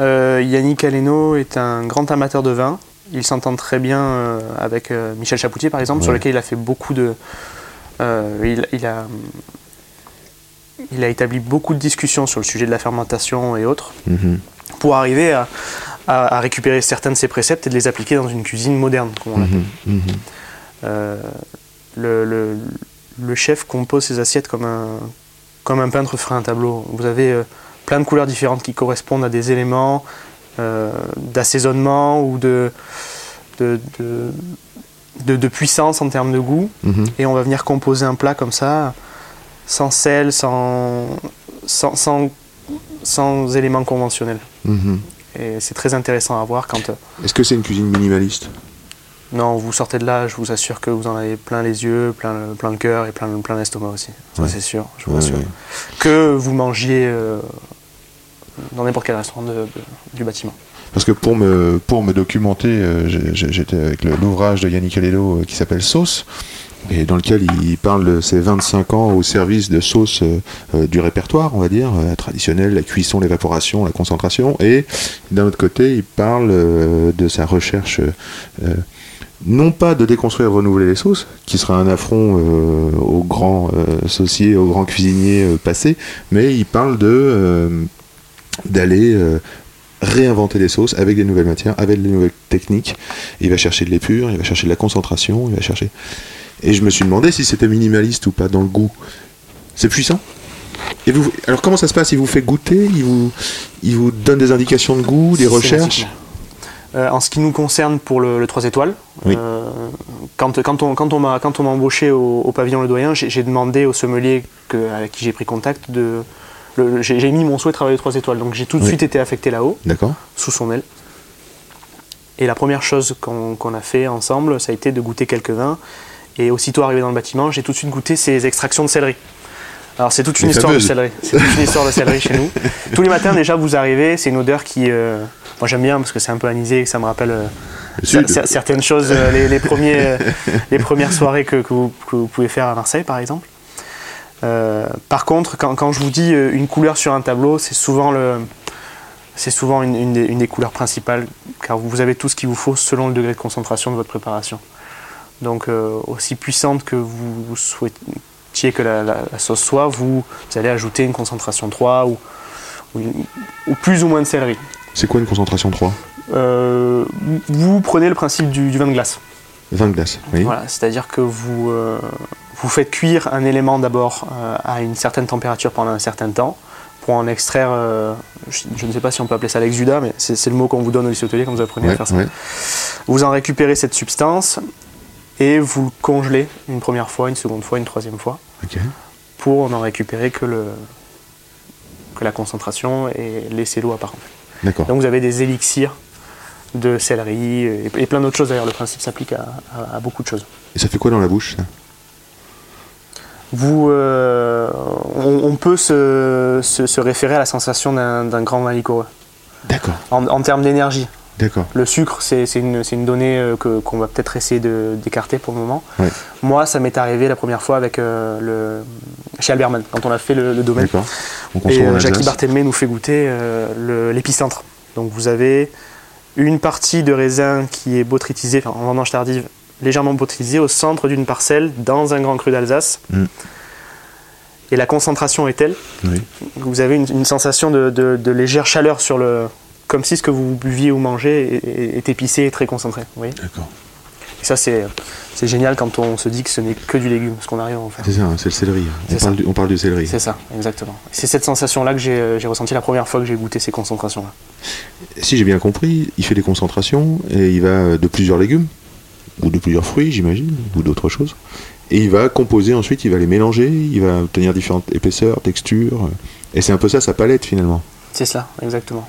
Speaker 2: Euh, Yannick Aleno est un grand amateur de vin. Il s'entend très bien euh, avec euh, Michel Chapoutier, par exemple, sur lequel il a fait beaucoup de. euh, il, il a, il a établi beaucoup de discussions sur le sujet de la fermentation et autres,
Speaker 1: Mhm.
Speaker 2: pour arriver à, à- à récupérer certains de ses préceptes et de les appliquer dans une cuisine moderne, comme on l'appelle.
Speaker 1: Mhm. Mhm.
Speaker 2: Euh, le, le- le chef compose ses assiettes comme un, comme un peintre ferait un tableau. Vous avez euh, plein de couleurs différentes qui correspondent à des éléments euh, d'assaisonnement ou de, de, de, de- de puissance en termes de goût. Et on va venir composer un plat comme ça, sans sel, sans, sans, sans, sans éléments conventionnels.
Speaker 1: Mhm.
Speaker 2: Et c'est très intéressant à voir quand... euh,
Speaker 1: Est-ce que c'est une cuisine minimaliste?
Speaker 2: Non, vous sortez de là, je vous assure que vous en avez plein les yeux, plein le, plein le cœur et plein, le- plein l'estomac aussi. Ça,
Speaker 1: Ouais.
Speaker 2: c'est sûr, je vous assure.
Speaker 1: ouais.
Speaker 2: Que vous mangiez euh, dans n'importe quel restaurant de- de- du bâtiment.
Speaker 1: Parce que pour me, pour me documenter, euh, j'étais avec l'ouvrage de Yannick Alelo euh, qui s'appelle Sauce, et dans lequel il parle de ses 25 ans au service de sauce euh, euh, du répertoire, on va dire, euh, traditionnelle, la cuisson, l'évaporation, la concentration, et d'un autre côté, il parle euh, de sa recherche. non pas de déconstruire et renouveler les sauces, qui sera un affront aux grands sauciers, aux grands cuisiniers passés, mais il parle de d'aller réinventer les sauces avec des nouvelles matières, avec des nouvelles techniques. Il va chercher de l'épure, il va chercher de la concentration, il va chercher. Et je me suis demandé si c'était minimaliste ou pas dans le goût. C'est puissant. Et vous, alors comment ça se passe? Il vous fait goûter? Il vous, il vous donne des indications de goût, des recherches?
Speaker 2: Euh, en ce qui nous concerne pour le, le 3 étoiles,
Speaker 1: Oui.
Speaker 2: euh, quand, quand on, quand on m'a quand on m'a embauché au, au pavillon Le Doyen, j'ai demandé au sommelier que, avec qui j'ai pris contact de. J'ai mis mon souhait de travailler au 3 étoiles, donc j'ai tout de
Speaker 1: Oui.
Speaker 2: suite été affecté là-haut. Sous son aile. Et la première chose qu'on qu'on a fait ensemble, ça a été de goûter quelques vins. Et aussitôt arrivé dans le bâtiment, j'ai tout de suite goûté ces extractions de céleri. Alors c'est toute une
Speaker 1: Les
Speaker 2: histoire
Speaker 1: fameuses.
Speaker 2: de céleri. C'est toute une (laughs) histoire de céleri chez nous. Tous les matins déjà vous arrivez, c'est une odeur qui, euh, moi j'aime bien parce que c'est un peu anisé, que ça me rappelle euh, certaines choses, euh, les, les premiers, les premières soirées que, que vous, que vous pouvez faire à Marseille par exemple. Par contre, quand, quand je vous dis une couleur sur un tableau, c'est souvent le, c'est souvent une, une des, une des couleurs principales, car vous avez tout ce qu'il vous faut selon le degré de concentration de votre préparation. Donc, euh, aussi puissante que vous souhaitiez que la, la- la sauce soit, vous, vous allez ajouter une concentration 3 ou, ou, ou plus ou moins de céleri.
Speaker 1: C'est quoi une concentration 3
Speaker 2: Euh, vous prenez le principe du, du vin de glace.
Speaker 1: 20 glaces. Oui.
Speaker 2: Voilà, c'est-à-dire que vous, euh, vous faites cuire un élément d'abord à une certaine température pendant un certain temps pour en extraire, euh, je, je ne sais pas si on peut appeler ça l'exudat, mais c'est le mot qu'on vous donne au lycée hôtelier quand vous apprenez à faire ça.
Speaker 1: ouais.
Speaker 2: Vous en récupérez cette substance et vous le congelez une première fois, une seconde fois, une troisième fois, pour n'en récupérer que, le, que la concentration et laisser l'eau apparaître.
Speaker 1: D'accord.
Speaker 2: Donc vous avez des élixirs de céleri et, et plein d'autres choses d'ailleurs. Le principe s'applique à, à- à beaucoup de choses.
Speaker 1: Et ça fait quoi dans la bouche ça?
Speaker 2: Vous, euh, on, on peut se, se- se référer à la sensation d'un d'un grand vin liquoreux
Speaker 1: D'accord.
Speaker 2: en, en termes d'énergie.
Speaker 1: D'accord.
Speaker 2: Le sucre, c'est une, une donnée euh, que- qu'on va peut-être essayer d'écarter pour le moment. Moi, ça m'est arrivé la première fois avec euh, le, chez Alberman, quand on a fait le, le domaine. Et euh, Jackie. Barthelmé nous fait goûter euh, l'épicentre. Donc vous avez une partie de raisin qui est botrytisée, enfin en vendange tardive, légèrement botrytisée au centre d'une parcelle dans un grand cru d'Alsace.
Speaker 1: Mm.
Speaker 2: Et la concentration est telle
Speaker 1: Oui.
Speaker 2: que vous avez une, une sensation de, de- de légère chaleur sur le. Comme si ce que vous buviez ou mangez est, épicé et très concentré.
Speaker 1: D'accord.
Speaker 2: et ça, c'est c'est génial quand on se dit que ce n'est que du légume, ce qu'on arrive à en faire.
Speaker 1: C'est ça, hein, c'est le céleri. On
Speaker 2: C'est
Speaker 1: parle,
Speaker 2: ça.
Speaker 1: du, on parle du céleri.
Speaker 2: C'est ça, exactement. C'est cette sensation-là que j'ai euh, j'ai ressentie la première fois que j'ai goûté ces concentrations-là.
Speaker 1: Si j'ai bien compris, il fait des concentrations et il va euh, de plusieurs légumes, ou de plusieurs fruits, j'imagine, ou d'autres choses. Et il va composer ensuite, il va les mélanger, il va obtenir différentes épaisseurs, textures. euh, Et c'est un peu ça sa palette finalement.
Speaker 2: C'est cela, exactement.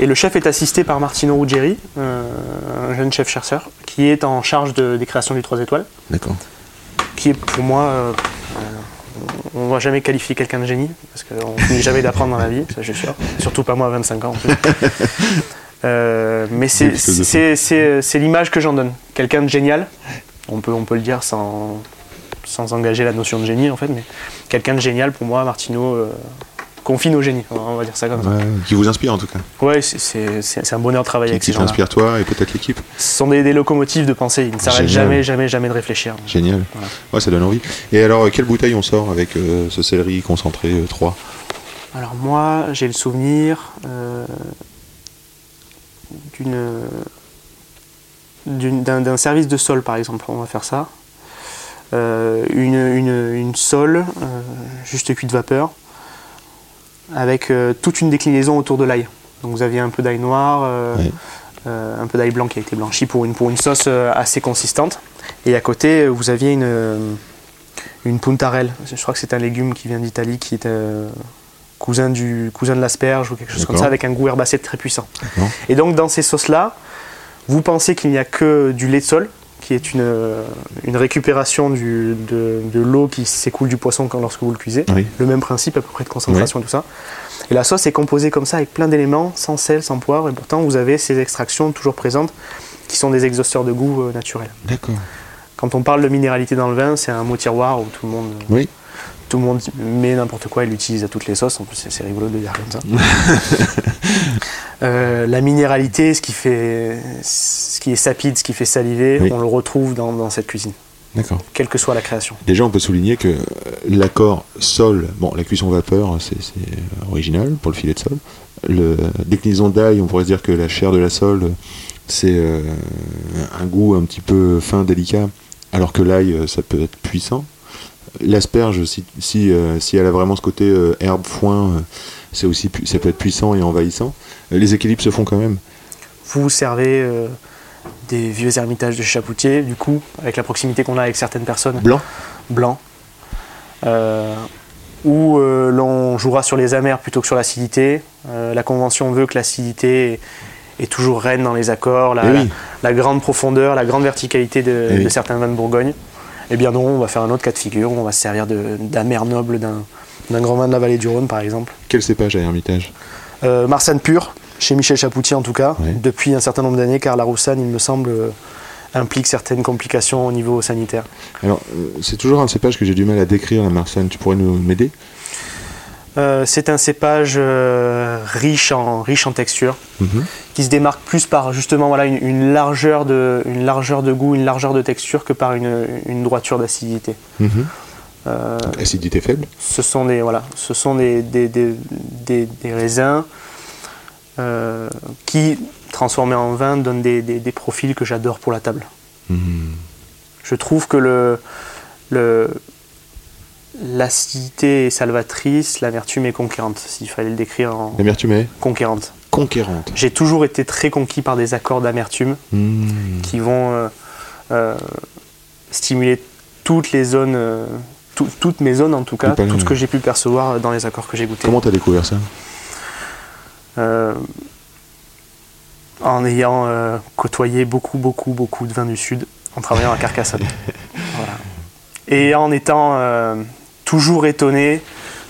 Speaker 2: Et le chef est assisté par Martino Ruggieri, euh, un jeune chef chercheur, qui est en charge de- des créations du 3 étoiles,
Speaker 1: D'accord.
Speaker 2: qui est pour moi, euh, on ne va jamais qualifier quelqu'un de génie, parce qu'on (laughs) finit jamais d'apprendre dans la vie, ça je suis sûr. Surtout pas moi à 25 ans en plus. (laughs) Euh, mais c'est- l'image que j'en donne. Quelqu'un de génial, on peut, on peut le dire sans, sans engager la notion de génie en fait, mais quelqu'un de génial pour moi, Martino, euh, confine au génie, on va dire ça comme ça.
Speaker 1: Ouais, qui vous inspire en tout cas.
Speaker 2: Ouais, c'est- un bonheur de travailler
Speaker 1: Qui,
Speaker 2: avec ces
Speaker 1: qui
Speaker 2: gens-là.
Speaker 1: t'inspire toi et peut-être l'équipe.
Speaker 2: Ce sont des, des locomotives de pensée, ils ne s'arrêtent jamais, jamais, jamais de réfléchir.
Speaker 1: Génial.
Speaker 2: Voilà.
Speaker 1: Ouais, ça donne envie. Et alors, euh, quelle bouteille on sort avec euh, ce céleri concentré euh, 3
Speaker 2: Alors moi, j'ai le souvenir euh, d'une d'un service de sol, par exemple. On va faire ça. Euh, une, une, une sole, euh, juste cuite vapeur, avec euh, toute une déclinaison autour de l'ail. Donc vous aviez un peu d'ail noir, euh, euh, un peu d'ail blanc qui a été blanchi pour une, pour une sauce assez consistante. Et à côté, vous aviez une, une puntarelle. Je crois que c'est un légume qui vient d'Italie, qui est cousin, du, cousin de l'asperge ou quelque chose comme ça, avec un goût herbacé très puissant. Et donc dans ces sauces-là, vous pensez qu'il n'y a que du lait de sol, qui est une, euh, une récupération du- de, de l'eau qui s'écoule du poisson quand, lorsque vous le cuisez.
Speaker 1: Oui.
Speaker 2: Le même principe à peu près de concentration et tout ça. Et la sauce est composée comme ça avec plein d'éléments, sans sel, sans poivre, et pourtant vous avez ces extractions toujours présentes qui sont des exhausteurs de goût euh, naturels.
Speaker 1: D'accord.
Speaker 2: Quand on parle de minéralité dans le vin, c'est un mot tiroir où tout le monde,
Speaker 1: Oui.
Speaker 2: tout le monde met n'importe quoi et l'utilise à toutes les sauces. En plus, c'est- rigolo de dire comme ça. (laughs) Euh, la minéralité, ce qui, fait, ce qui est sapide, ce qui fait saliver,
Speaker 1: Oui.
Speaker 2: on le retrouve dans, dans cette cuisine,
Speaker 1: D'accord.
Speaker 2: quelle que soit la création.
Speaker 1: Déjà, on peut souligner que euh, l'accord sol, bon, la cuisson vapeur, c'est original pour le filet de sol. Le déclinaison d'ail, on pourrait se dire que la chair de la sole, c'est euh, un goût un petit peu fin, délicat, alors que l'ail, ça peut être puissant. L'asperge, si, si, euh, si elle a vraiment ce côté euh, herbe, foin, c'est aussi, ça peut être puissant et envahissant. Les équilibres se font quand même.
Speaker 2: Vous vous servez euh, des vieux ermitages de Chapoutier, du coup, avec la proximité qu'on a avec certaines personnes,
Speaker 1: Blanc
Speaker 2: blancs, euh, où euh, l'on jouera sur les amers plutôt que sur l'acidité. Euh, la convention veut que l'acidité est, est toujours reine dans les accords, la,
Speaker 1: Eh
Speaker 2: la-
Speaker 1: oui.
Speaker 2: la grande profondeur, la grande verticalité de,
Speaker 1: Eh oui.
Speaker 2: de certains vins de Bourgogne. Eh bien non, on va faire un autre cas de figure, on va se servir d'amers nobles d'un d'un grand vin de la vallée du Rhône, par exemple.
Speaker 1: Quel cépage à Hermitage?
Speaker 2: Euh, Marsanne pure, chez Michel Chapoutier en tout cas, depuis un certain nombre d'années, car la Roussanne, il me semble, euh, implique certaines complications au niveau sanitaire.
Speaker 1: Alors, euh, c'est toujours un cépage que j'ai du mal à décrire, la Marsanne. Tu pourrais nous m'aider?
Speaker 2: Euh, c'est un cépage euh, riche, en, riche en texture,
Speaker 1: Mhm.
Speaker 2: qui se démarque plus par justement voilà, une, une largeur de, une largeur de goût, une largeur de texture que par une, une droiture d'acidité.
Speaker 1: Mhm.
Speaker 2: Euh,
Speaker 1: Acidité faible
Speaker 2: ce sont des, voilà, ce sont des, des, des- des- raisins euh, qui, transformés en vin, donnent des, des- des profils que j'adore pour la table.
Speaker 1: Mhm.
Speaker 2: Je trouve que le, le, l'acidité est salvatrice, l'amertume est conquérante, s'il fallait le décrire en
Speaker 1: L'amertume est
Speaker 2: conquérante.
Speaker 1: conquérante.
Speaker 2: J'ai toujours été très conquis par des accords d'amertume
Speaker 1: Mhm.
Speaker 2: qui vont euh, euh, stimuler toutes les zones, tout- toutes mes zones en tout cas,
Speaker 1: Tout
Speaker 2: ce que j'ai pu percevoir dans les accords que j'ai goûtés.
Speaker 1: Comment t'as découvert ça?
Speaker 2: Euh, en ayant euh, côtoyé beaucoup, beaucoup, beaucoup de vins du Sud, en travaillant à Carcassonne. (laughs) Voilà. Et en étant euh, toujours étonné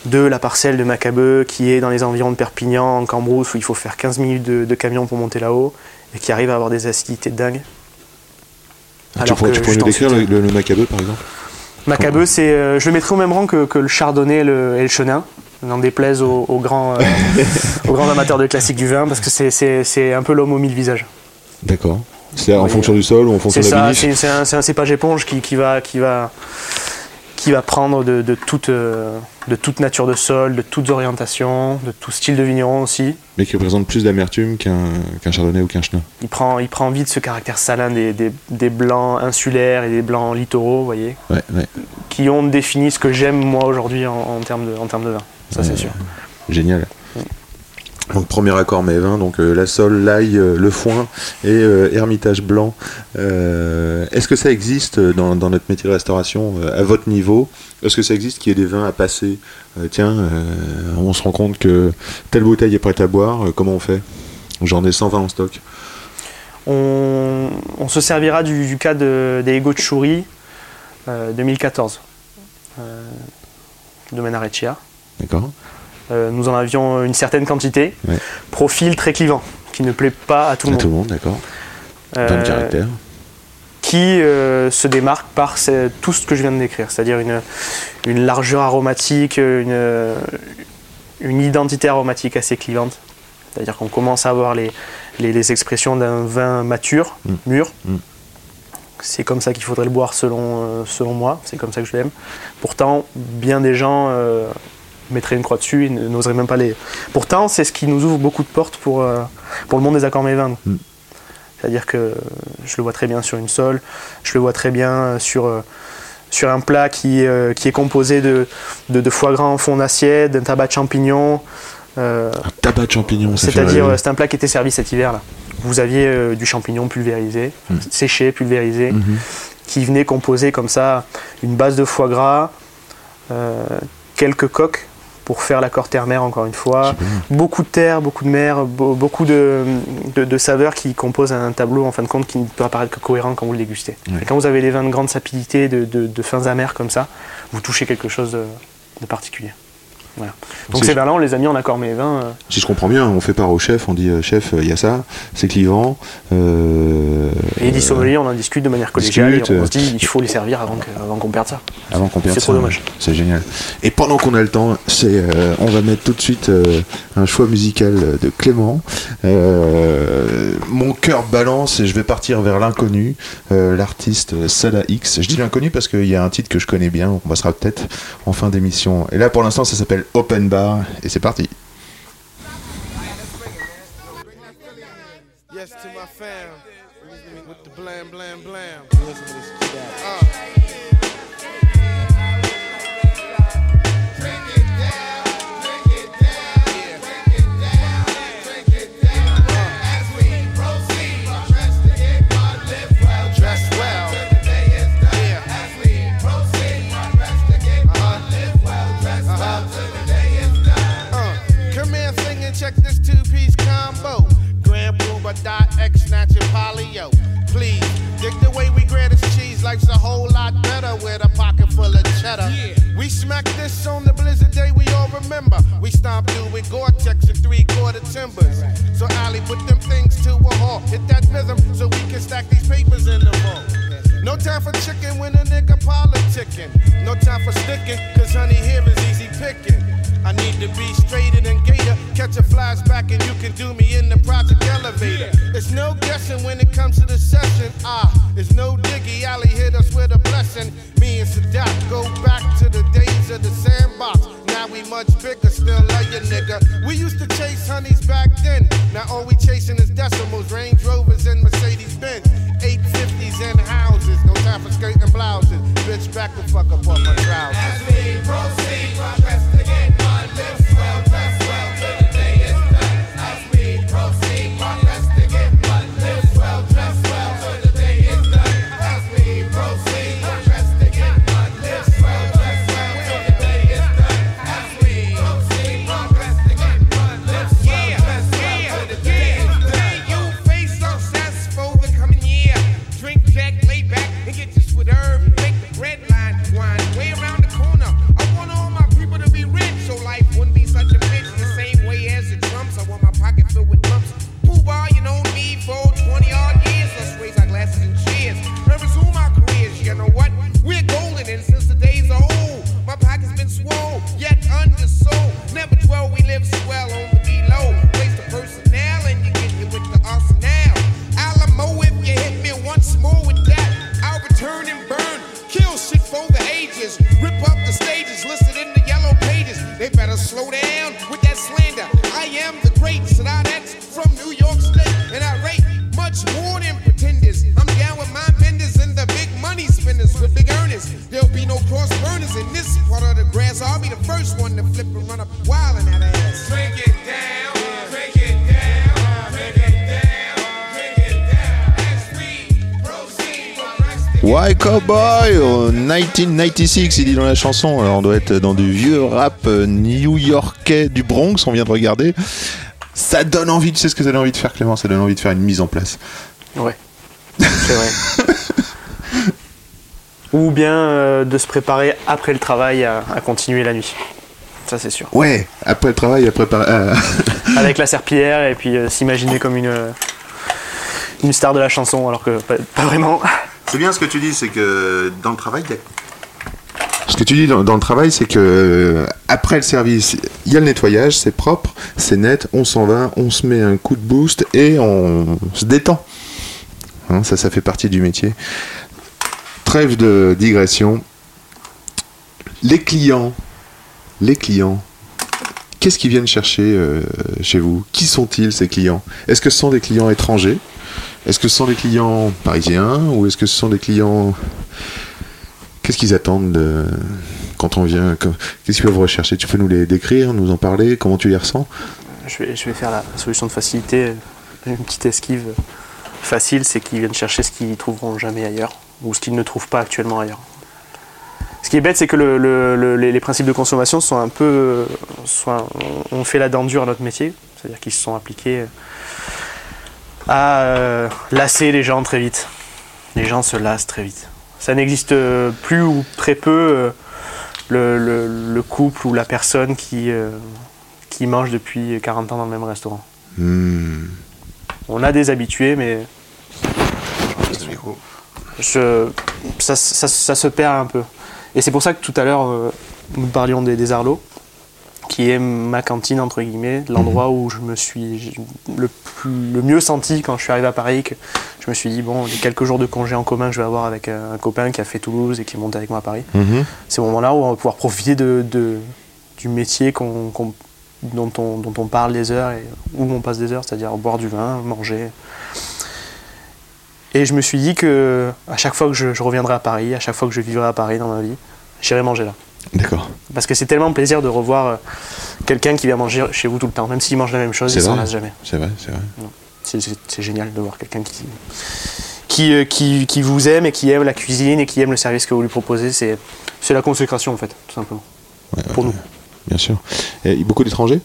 Speaker 2: de la parcelle de Macabeu qui est dans les environs de Perpignan, en Cambrousse, où il faut faire 15 minutes de, de camion pour monter là-haut, et qui arrive à avoir des acidités de dingue.
Speaker 1: Tu
Speaker 2: Alors
Speaker 1: pourrais,
Speaker 2: que
Speaker 1: tu pourrais nous décrire le, le, le Macabeu par exemple?
Speaker 2: Macabeu, c'est, euh, je le mettrai au même rang que, que le Chardonnay et le, et le Chenin. N'en déplaise aux, aux grands, euh, (laughs) aux grands amateurs de classique du vin, parce que c'est, c'est- c'est un peu l'homme aux mille visages.
Speaker 1: D'accord. C'est en
Speaker 2: Oui,
Speaker 1: fonction du sol ou en fonction de la
Speaker 2: c'est, un, c'est un cépage éponge qui, qui va, qui, va, qui va prendre de, de toute, euh, de toute nature de sol, de toutes orientations, de tout style de vigneron aussi.
Speaker 1: Mais qui représente plus d'amertume qu'un chardonnay ou qu'un chenin.
Speaker 2: Il prend, il prend vite ce caractère salin des, des- des blancs insulaires et des blancs littoraux, vous voyez,
Speaker 1: Ouais, ouais.
Speaker 2: qui ont défini ce que j'aime moi aujourd'hui en, en termes de, en termes de vin. Ça, c'est sûr.
Speaker 1: Génial. Donc premier accord mais 20, donc euh, la sole, l'ail, euh, le foin et euh, Hermitage blanc. Euh, Est-ce que ça existe dans, dans notre métier de restauration à votre niveau? Est-ce que ça existe qu'il y ait des vins à passer? Tiens, on se rend compte que telle bouteille est prête à boire, comment on fait? J'en ai 120 en stock.
Speaker 2: On, on se servira du, du cas de, des Ego de Chouri euh, 2014, euh, domaine Areccia.
Speaker 1: D'accord
Speaker 2: Euh, nous en avions une certaine quantité.
Speaker 1: Ouais.
Speaker 2: Profil très clivant, qui ne plaît pas à tout le
Speaker 1: À
Speaker 2: monde.
Speaker 1: tout le monde, d'accord.
Speaker 2: Euh,
Speaker 1: Dans le caractère.
Speaker 2: qui euh, se démarque par tout ce que je viens de décrire, c'est-à-dire une, une largeur aromatique, une, une identité aromatique assez clivante. C'est-à-dire qu'on commence à avoir les, les, les expressions d'un vin mature,
Speaker 1: Mm.
Speaker 2: mûr.
Speaker 1: Mm.
Speaker 2: C'est comme ça qu'il faudrait le boire selon, euh, selon moi, c'est comme ça que je l'aime. Pourtant, bien des gens euh, mettraient une croix dessus et n- n'oseraient même pas les... Pourtant, c'est ce qui nous ouvre beaucoup de portes pour, euh, pour le monde des accords mévins.
Speaker 1: Mm.
Speaker 2: C'est-à-dire que je le vois très bien sur une sole, je le vois très bien euh, sur, euh, sur un plat qui, euh, qui est composé de, de, de foie gras en fond d'assiette, d'un tabac de champignon. euh,
Speaker 1: Un tabac de champignons, fait
Speaker 2: C'est-à-dire, c'est un plat qui était servi cet hiver-là. Vous aviez du champignon pulvérisé,
Speaker 1: Mm.
Speaker 2: séché, pulvérisé,
Speaker 1: Mhm.
Speaker 2: qui venait composer comme ça une base de foie gras, quelques coques pour faire l'accord terre-mer encore une fois, beaucoup de terre, beaucoup de mer, be- beaucoup de, de- de saveurs qui composent un tableau en fin de compte qui ne peut apparaître que cohérent quand vous le dégustez. Et quand vous avez les vins de grande sapidité, de, de- fins amères comme ça, vous touchez quelque chose de particulier. Voilà. Donc
Speaker 1: C'est-
Speaker 2: ces vins-là, on les a mis en accord mais vins. euh,
Speaker 1: Si je comprends bien, on fait part au chef, on dit euh, chef, euh, il y a ça, c'est clivant. euh,
Speaker 2: et les sommeliers, on en discute de manière collégiale
Speaker 1: discute,
Speaker 2: et on
Speaker 1: euh,
Speaker 2: se dit il faut les servir avant que- avant qu'on perde ça.
Speaker 1: Avant qu'on perde
Speaker 2: C'est
Speaker 1: ça,
Speaker 2: trop dommage.
Speaker 1: C'est génial. Et pendant qu'on a le temps, c'est, on va mettre tout de suite un choix musical de Clément. Mon cœur balance et je vais partir vers l'inconnu, l'artiste Salah X. Je dis l'inconnu parce qu'il y a un titre que je connais bien, on passera peut-être en fin d'émission. Et là, pour l'instant, ça s'appelle Open Bar et c'est parti.
Speaker 3: Yes to my fam. With the blam, blam, blam. Smack this on the blizzard day we all remember. We stomped through with Gore-Tex and three-quarter timbers. So Ali put them things to a halt. Hit that rhythm so we can stack these papers in the vault. No time for chicken when a nigga politicking. No time for sticking, cause honey here is easy picking. I need to be straighter than gator. Catch a flashback and you can do me in the project elevator. It's no guessing when it comes to the session. Ah, it's no diggy. Ali hit us with a blessing. Me and Sadat go much bigger, still love you, nigga. We used to chase honeys back then. Now all we chasing is decimals, Range Rovers and Mercedes Benz. 850s and houses. No time for skirting blouses. Bitch, back the fuck up on my trousers. down
Speaker 1: Cowboy en 1996, il dit dans la chanson. Alors on doit être dans du vieux rap euh, new-yorkais du Bronx, on vient de regarder. Ça donne envie, tu sais ce que ça donne envie de faire Clément? Ça donne envie de faire une mise en place.
Speaker 2: Ouais, c'est vrai. (laughs) Ou bien euh, de se préparer après le travail à, à continuer la nuit. Ça, c'est sûr.
Speaker 1: Ouais, après le travail, après préparer. euh, (laughs)
Speaker 2: Avec la serpillière et puis euh, s'imaginer comme une, euh, une star de la chanson, alors que pas, pas vraiment.
Speaker 1: C'est bien ce que tu dis, c'est que dans le travail, il Ce que tu dis dans, dans le travail, c'est que euh, après le service, il y a le nettoyage, c'est propre, c'est net, on s'en va, on se met un coup de boost et on se détend. Hein, ça, ça fait partie du métier. Trêve de digression. Les clients, les clients, qu'est-ce qu'ils viennent chercher euh, chez vous? Qui sont-ils ces clients? Est-ce que ce sont des clients étrangers? Est-ce que ce sont des clients parisiens ou est-ce que ce sont des clients Qu'est-ce qu'ils attendent de- quand on vient que- Qu'est-ce qu'ils peuvent rechercher? Tu peux nous les décrire, nous en parler Comment tu les ressens?
Speaker 2: Je vais, je vais faire la solution de facilité, une petite esquive facile, c'est qu'ils viennent chercher ce qu'ils trouveront jamais ailleurs, ou ce qu'ils ne trouvent pas actuellement ailleurs. Ce qui est bête, c'est que le- le- le- les, principes de consommation sont un peu. sont on fait la dent dure à notre métier, c'est-à-dire qu'ils se sont appliqués à euh, lasser les gens très vite. Les gens se lassent très vite. Ça n'existe plus ou très peu euh, le, le- le couple ou la personne qui, euh, qui mange depuis 40 ans dans le même restaurant.
Speaker 1: Hmm.
Speaker 2: On a des habitués, mais je, ça, ça- ça se perd un peu. Et c'est pour ça que tout à l'heure, euh, nous parlions des, des Arlots, qui est ma cantine, entre guillemets, l'endroit où je me suis le, plus- le mieux senti quand je suis arrivé à Paris, que je me suis dit, bon, les quelques jours de congé en commun que je vais avoir avec un, un copain qui a fait Toulouse et qui est monté avec moi à Paris,
Speaker 1: Mhm.
Speaker 2: c'est au moment-là où on va pouvoir profiter de, de- du métier qu'on- qu'on- dont, on, dont on parle des heures et où on passe des heures, c'est-à-dire boire du vin, manger. Et je me suis dit que à chaque fois que je, je reviendrai à Paris, à chaque fois que je vivrai à Paris dans ma vie, j'irai manger là.
Speaker 1: D'accord.
Speaker 2: Parce que c'est tellement plaisir de revoir euh, quelqu'un qui vient manger chez vous tout le temps, même s'il mange la même chose, il s'en lasse jamais.
Speaker 1: C'est vrai, c'est vrai.
Speaker 2: C'est- génial de voir quelqu'un qui, qui, euh, qui, qui vous aime et qui aime la cuisine et qui aime le service que vous lui proposez. C'est la consécration en fait, tout simplement. Pour nous.
Speaker 1: Bien sûr. Et beaucoup d'étrangers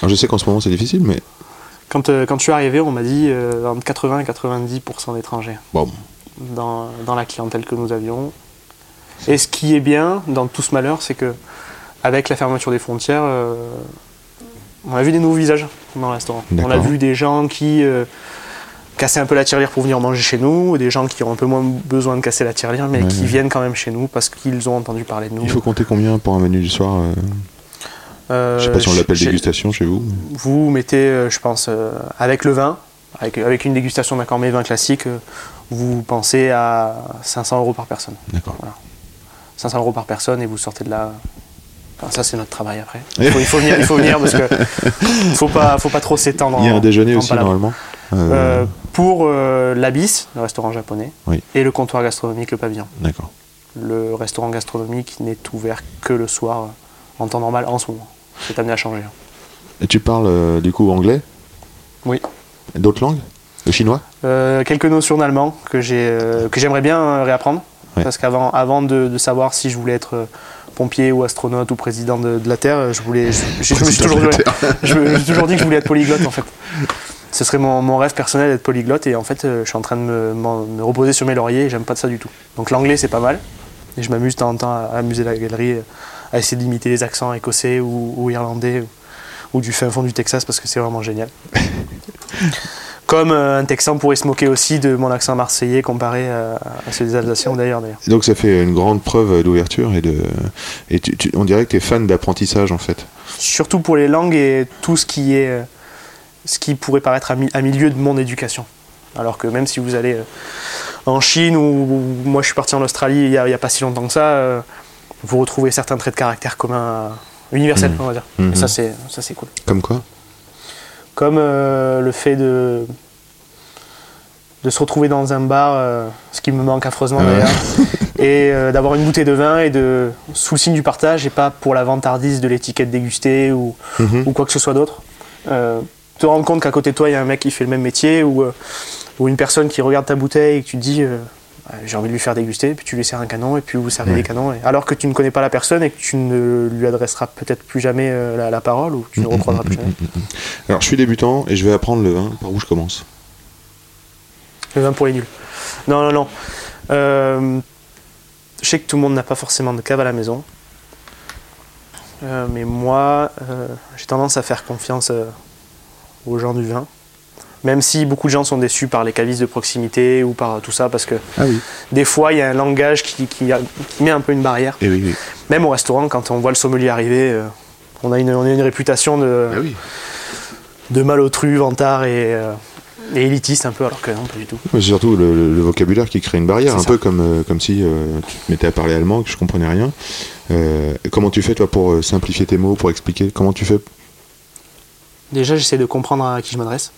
Speaker 1: Alors je sais qu'en ce moment c'est difficile, mais
Speaker 2: Quand, euh, quand je suis arrivé, on m'a dit euh, entre 80 et 90% d'étrangers
Speaker 1: bon.
Speaker 2: dans, dans la clientèle que nous avions. Et ce qui est bien dans tout ce malheur, c'est que avec la fermeture des frontières, euh, on a vu des nouveaux visages dans le restaurant. On a
Speaker 1: D'accord.
Speaker 2: vu des gens qui euh, cassaient un peu la tirelire pour venir manger chez nous, des gens qui ont un peu moins besoin de casser la tirelire, mais
Speaker 1: Ouais,
Speaker 2: qui
Speaker 1: ouais.
Speaker 2: viennent quand même chez nous parce qu'ils ont entendu parler de nous.
Speaker 1: Il faut compter combien pour un menu du soir euh,
Speaker 2: Euh,
Speaker 1: Je sais pas si on l'appelle dégustation chez vous.
Speaker 2: Vous mettez, je pense, euh, avec le vin, avec, avec une dégustation d'un cornet vin classique, vous pensez à 500 euros par personne.
Speaker 1: D'accord.
Speaker 2: 500 euros par personne et vous sortez de là. Enfin, ça, c'est notre travail après. Il faut, il faut venir, il faut venir parce que (laughs) faut pas, faut pas trop s'étendre.
Speaker 1: Il y a un déjeuner aussi normalement. Euh,
Speaker 2: Euh, pour euh, l'Abyss, le restaurant japonais,
Speaker 1: Oui.
Speaker 2: et le comptoir gastronomique, le pavillon.
Speaker 1: D'accord.
Speaker 2: Le restaurant gastronomique n'est ouvert que le soir, en temps normal, en ce moment. C'est amené à changer.
Speaker 1: Et tu parles du coup anglais?
Speaker 2: Oui.
Speaker 1: D'autres langues? Le chinois?
Speaker 2: Euh, quelques notions d'allemand que j'ai euh, que j'aimerais bien réapprendre
Speaker 1: Ouais.
Speaker 2: parce qu'avant avant de, de savoir si je voulais être euh, pompier ou astronaute ou président de, de la Terre euh, je voulais suis (laughs) toujours, (laughs) j'ai toujours dit que je voulais être polyglotte en fait. Ce serait mon, mon rêve personnel d'être polyglotte et en fait euh, je suis en train de me, reposer sur mes lauriers et j'aime pas de ça du tout. Donc l'anglais c'est pas mal. Et je m'amuse de temps en temps à, à amuser la galerie à essayer d'imiter les accents écossais ou, ou irlandais ou, ou du fin fond du Texas parce que c'est vraiment génial (laughs) comme euh, un Texan pourrait se moquer aussi de mon accent marseillais comparé à, à ceux des Alsaciens d'ailleurs.
Speaker 1: Donc ça fait une grande preuve d'ouverture et de. Et tu- tu- on dirait que tu es fan d'apprentissage en fait.
Speaker 2: Surtout pour les langues et tout ce qui est euh, ce qui pourrait paraître à, mi- à milieu de mon éducation. Alors que même si vous allez euh, en Chine ou, moi je suis parti en Australie il n'y a, pas si longtemps que ça, euh, vous retrouvez certains traits de caractère communs universel,
Speaker 1: Mhm.
Speaker 2: on va dire. Et ça, c'est ça, c'est cool.
Speaker 1: Comme quoi?
Speaker 2: Comme euh, le fait de de se retrouver dans un bar, euh, ce qui me manque affreusement
Speaker 1: Ah ouais.
Speaker 2: d'ailleurs, (laughs) et euh, d'avoir une bouteille de vin et de sous le signe du partage et pas pour la vantardise de l'étiquette dégustée ou,
Speaker 1: Mhm.
Speaker 2: ou quoi que ce soit d'autre. Euh, te rendre compte qu'à côté de toi il y a un mec qui fait le même métier ou, ou une personne qui regarde ta bouteille et que tu te dis Ouais, j'ai envie de lui faire déguster, puis tu lui sers un canon et puis vous servez
Speaker 1: Ouais.
Speaker 2: des canons. et- alors que tu ne connais pas la personne et que tu ne lui adresseras peut-être plus jamais la, la parole ou tu ne recroiseras plus jamais.
Speaker 1: Alors, je suis débutant et je vais apprendre le vin. Par où je commence
Speaker 2: Le vin pour les nuls. Non, non, non. Euh, je sais que tout le monde n'a pas forcément de cave à la maison. Euh, mais moi, euh, j'ai tendance à faire confiance aux gens du vin. Même si beaucoup de gens sont déçus par les cavistes de proximité ou par tout ça, parce que
Speaker 1: Ah oui.
Speaker 2: des fois, il y a un langage qui, qui a- qui met un peu une barrière.
Speaker 1: Eh oui, oui.
Speaker 2: Même au restaurant, quand on voit le sommelier arriver, on, a une, on a une réputation de,
Speaker 1: Ah
Speaker 2: de malotru, vantard et, et élitiste un peu, alors que non, pas du tout.
Speaker 1: Mais c'est surtout le, vocabulaire qui crée une barrière, un
Speaker 2: ça.
Speaker 1: peu comme, euh, comme si euh, tu te mettais à parler allemand, que je comprenais rien. Euh, comment tu fais, toi, pour simplifier tes mots, pour expliquer? Comment tu fais?
Speaker 2: Déjà, j'essaie de comprendre à qui je m'adresse.